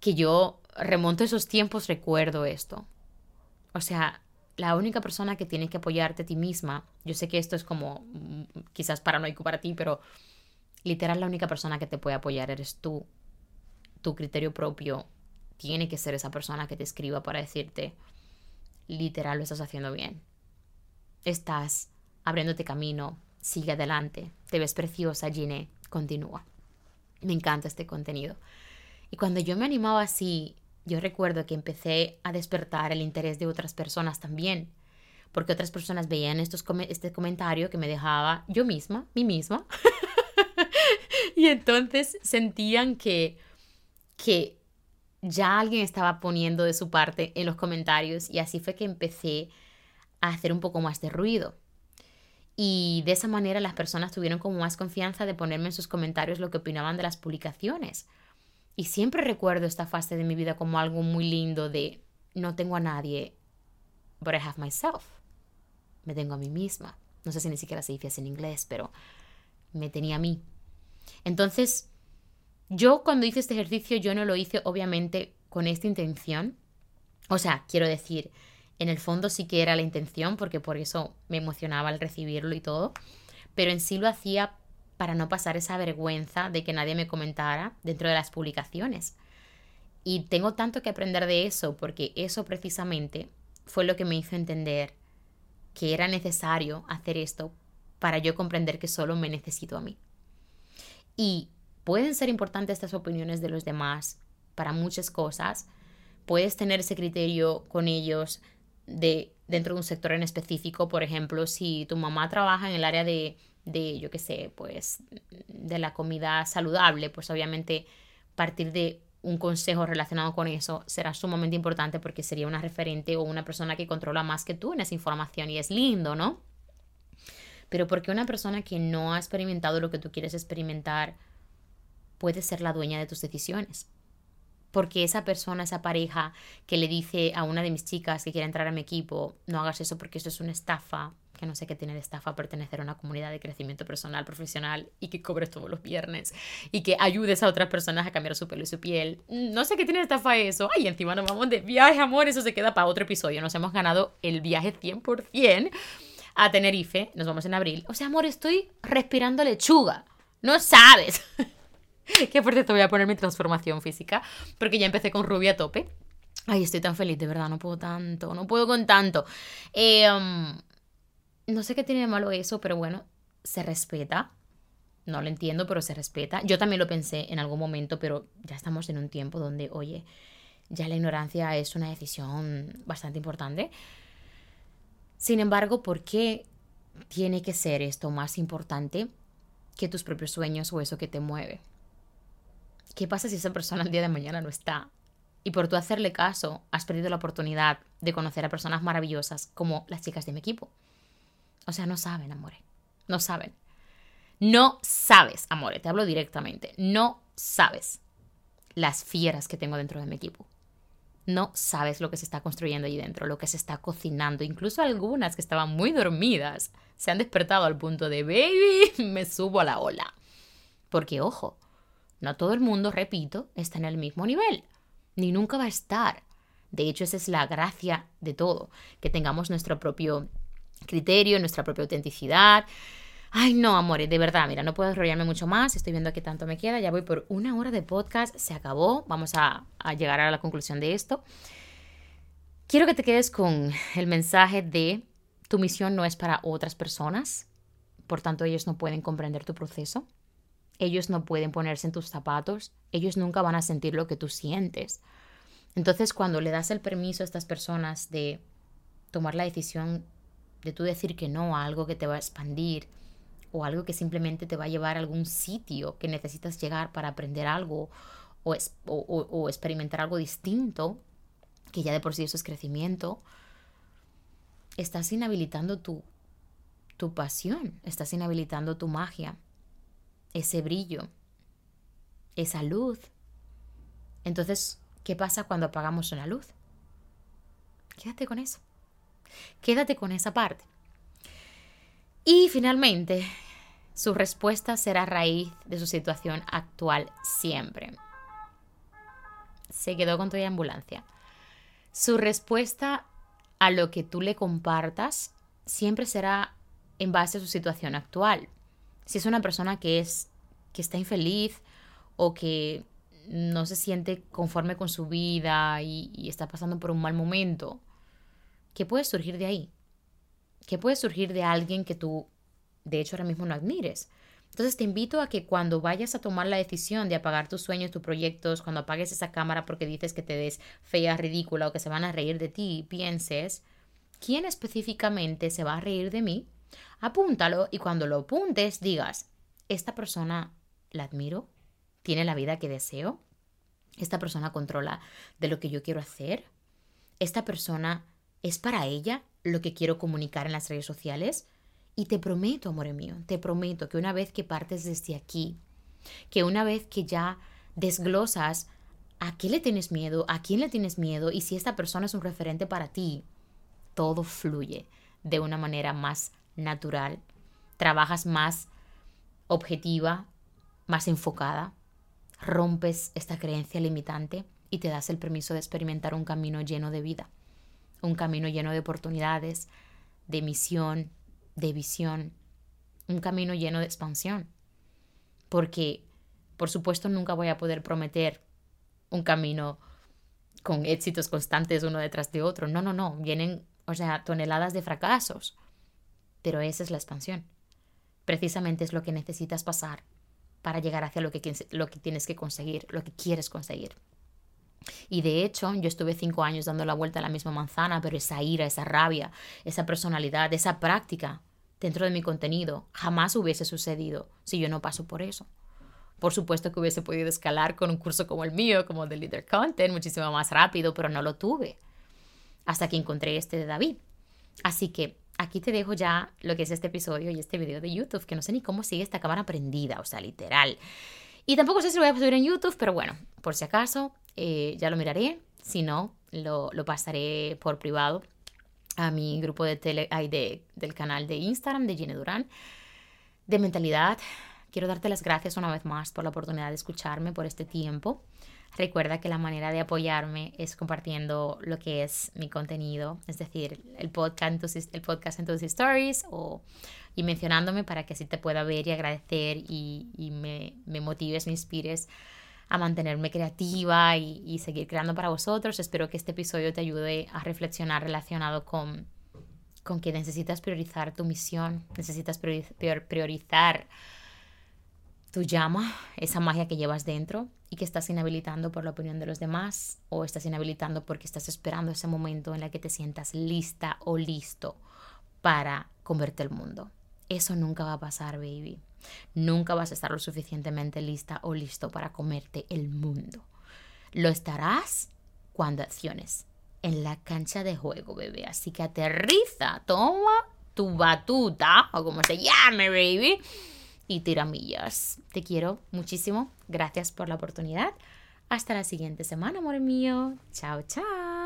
que yo remonto esos tiempos recuerdo esto. O sea, la única persona que tiene que apoyarte a ti misma, yo sé que esto es como mm, quizás paranoico para ti, pero literal la única persona que te puede apoyar eres tú. Tu criterio propio tiene que ser esa persona que te escriba para decirte, literal lo estás haciendo bien. Estás abriéndote camino, sigue adelante, te ves preciosa, Gine, continúa. Me encanta este contenido. Y cuando yo me animaba así yo recuerdo que empecé a despertar el interés de otras personas también, porque otras personas veían estos este comentario que me dejaba yo misma, mí misma, y entonces sentían que, que ya alguien estaba poniendo de su parte en los comentarios y así fue que empecé a hacer un poco más de ruido. Y de esa manera las personas tuvieron como más confianza de ponerme en sus comentarios lo que opinaban de las publicaciones. Y siempre recuerdo esta fase de mi vida como algo muy lindo de no tengo a nadie, but I have myself. Me tengo a mí misma. No sé si ni siquiera se dice así en inglés, pero me tenía a mí. Entonces, yo cuando hice este ejercicio, yo no lo hice obviamente con esta intención. O sea, quiero decir, en el fondo sí que era la intención, porque por eso me emocionaba al recibirlo y todo, pero en sí lo hacía para no pasar esa vergüenza de que nadie me comentara dentro de las publicaciones. Y tengo tanto que aprender de eso porque eso precisamente fue lo que me hizo entender que era necesario hacer esto para yo comprender que solo me necesito a mí. Y pueden ser importantes estas opiniones de los demás para muchas cosas. Puedes tener ese criterio con ellos de dentro de un sector en específico, por ejemplo, si tu mamá trabaja en el área de de, yo qué sé, pues de la comida saludable, pues obviamente partir de un consejo relacionado con eso será sumamente importante porque sería una referente o una persona que controla más que tú en esa información y es lindo, ¿no? Pero porque una persona que no ha experimentado lo que tú quieres experimentar puedes ser la dueña de tus decisiones. Porque esa persona, esa pareja que le dice a una de mis chicas que quiere entrar a mi equipo, no hagas eso porque eso es una estafa, que no sé qué tiene de estafa pertenecer a una comunidad de crecimiento personal, profesional y que cobres todos los viernes y que ayudes a otras personas a cambiar su pelo y su piel. No sé qué tiene de estafa eso. Ay, encima nos vamos de viaje, amor, eso se queda para otro episodio. Nos hemos ganado el viaje 100% a Tenerife, nos vamos en abril. O sea, amor, estoy respirando lechuga. No sabes. que por cierto voy a poner mi transformación física porque ya empecé con rubia a tope. Ay, estoy tan feliz, de verdad, no puedo tanto, no puedo con tanto. Eh, no sé qué tiene de malo eso, pero bueno, se respeta. No lo entiendo, pero se respeta. Yo también lo pensé en algún momento, pero ya estamos en un tiempo donde, oye, ya la ignorancia es una decisión bastante importante. Sin embargo, ¿por qué tiene que ser esto más importante que tus propios sueños o eso que te mueve? ¿Qué pasa si esa persona el día de mañana no está? Y por tú hacerle caso, has perdido la oportunidad de conocer a personas maravillosas como las chicas de mi equipo. O sea, no saben, amore. No saben. No sabes, amore. Te hablo directamente. No sabes las fieras que tengo dentro de mi equipo. No sabes lo que se está construyendo allí dentro, lo que se está cocinando. Incluso algunas que estaban muy dormidas se han despertado al punto de, baby, me subo a la ola. Porque, ojo, no todo el mundo, repito, está en el mismo nivel. Ni nunca va a estar. De hecho, esa es la gracia de todo, que tengamos nuestro propio criterio, nuestra propia autenticidad. Ay, no, amores, de verdad, mira, no puedo enrollarme mucho más. Estoy viendo que tanto me queda. Ya voy por una hora de podcast. Se acabó. Vamos a, a llegar a la conclusión de esto. Quiero que te quedes con el mensaje de tu misión no es para otras personas. Por tanto, ellos no pueden comprender tu proceso. Ellos no pueden ponerse en tus zapatos. Ellos nunca van a sentir lo que tú sientes. Entonces, cuando le das el permiso a estas personas de tomar la decisión de tú decir que no a algo que te va a expandir o algo que simplemente te va a llevar a algún sitio que necesitas llegar para aprender algo o, o, experimentar algo distinto, que ya de por sí eso es crecimiento, estás inhabilitando tu, tu pasión, estás inhabilitando tu magia, ese brillo, esa luz. Entonces, ¿qué pasa cuando apagamos una luz? Quédate con eso. Quédate con esa parte. Y finalmente, su respuesta será raíz de su situación actual siempre. Se quedó con tu ambulancia. Su respuesta a lo que tú le compartas siempre será en base a su situación actual. Si es una persona que es que está infeliz o que no se siente conforme con su vida y está pasando por un mal momento, ¿Qué puede surgir de ahí? ¿Qué puede surgir de alguien que tú, de hecho, ahora mismo no admires? Entonces te invito a que cuando vayas a tomar la decisión de apagar tus sueños, tus proyectos, cuando apagues esa cámara porque dices que te des fea, ridícula o que se van a reír de ti, pienses, ¿quién específicamente se va a reír de mí? Apúntalo y cuando lo apuntes digas, esta persona la admiro, tiene la vida que deseo, esta persona controla de lo que yo quiero hacer, esta persona ¿Es para ella lo que quiero comunicar en las redes sociales? Y te prometo, amor mío, te prometo que una vez que partes desde aquí, que una vez que ya desglosas a qué le tienes miedo, a quién le tienes miedo y si esta persona es un referente para ti, todo fluye de una manera más natural, trabajas más objetiva, más enfocada, rompes esta creencia limitante y te das el permiso de experimentar un camino lleno de vida un camino lleno de oportunidades, de misión, de visión, un camino lleno de expansión. Porque, por supuesto, nunca voy a poder prometer un camino con éxitos constantes uno detrás de otro. No, no, no. Vienen, o sea, toneladas de fracasos. Pero esa es la expansión. Precisamente es lo que necesitas pasar para llegar hacia lo que, lo que tienes que conseguir, lo que quieres conseguir. Y de hecho, yo estuve cinco años dando la vuelta a la misma manzana, pero esa ira, esa rabia, esa personalidad, esa práctica dentro de mi contenido jamás hubiese sucedido si yo no paso por eso. Por supuesto que hubiese podido escalar con un curso como el mío, como el de Leader Content, muchísimo más rápido, pero no lo tuve. Hasta que encontré este de David. Así que aquí te dejo ya lo que es este episodio y este video de YouTube, que no sé ni cómo sigue esta cámara prendida, o sea, literal. Y tampoco sé si lo voy a subir en YouTube, pero bueno, por si acaso, eh, ya lo miraré. Si no, lo, lo, pasaré por privado a mi grupo de tele, de, del canal de Instagram de Gine Durán de mentalidad. Quiero darte las gracias una vez más por la oportunidad de escucharme por este tiempo. Recuerda que la manera de apoyarme es compartiendo lo que es mi contenido, es decir, el podcast en tus, el podcast en tus stories o, y mencionándome para que así te pueda ver y agradecer y, y me, me, motives, me inspires a mantenerme creativa y, seguir creando para vosotros. Espero que este episodio te ayude a reflexionar relacionado con, con que necesitas priorizar tu misión, necesitas priorizar tu llama, esa magia que llevas dentro y que estás inhabilitando por la opinión de los demás o estás inhabilitando porque estás esperando ese momento en el que te sientas lista o listo para comerte el mundo. Eso nunca va a pasar, baby. Nunca vas a estar lo suficientemente lista o listo para comerte el mundo. Lo estarás cuando acciones en la cancha de juego, bebé. Así que aterriza, toma tu batuta o como se llame, baby y tiramillas. Te quiero muchísimo. Gracias por la oportunidad. Hasta la siguiente semana, amor mío. Chao, chao.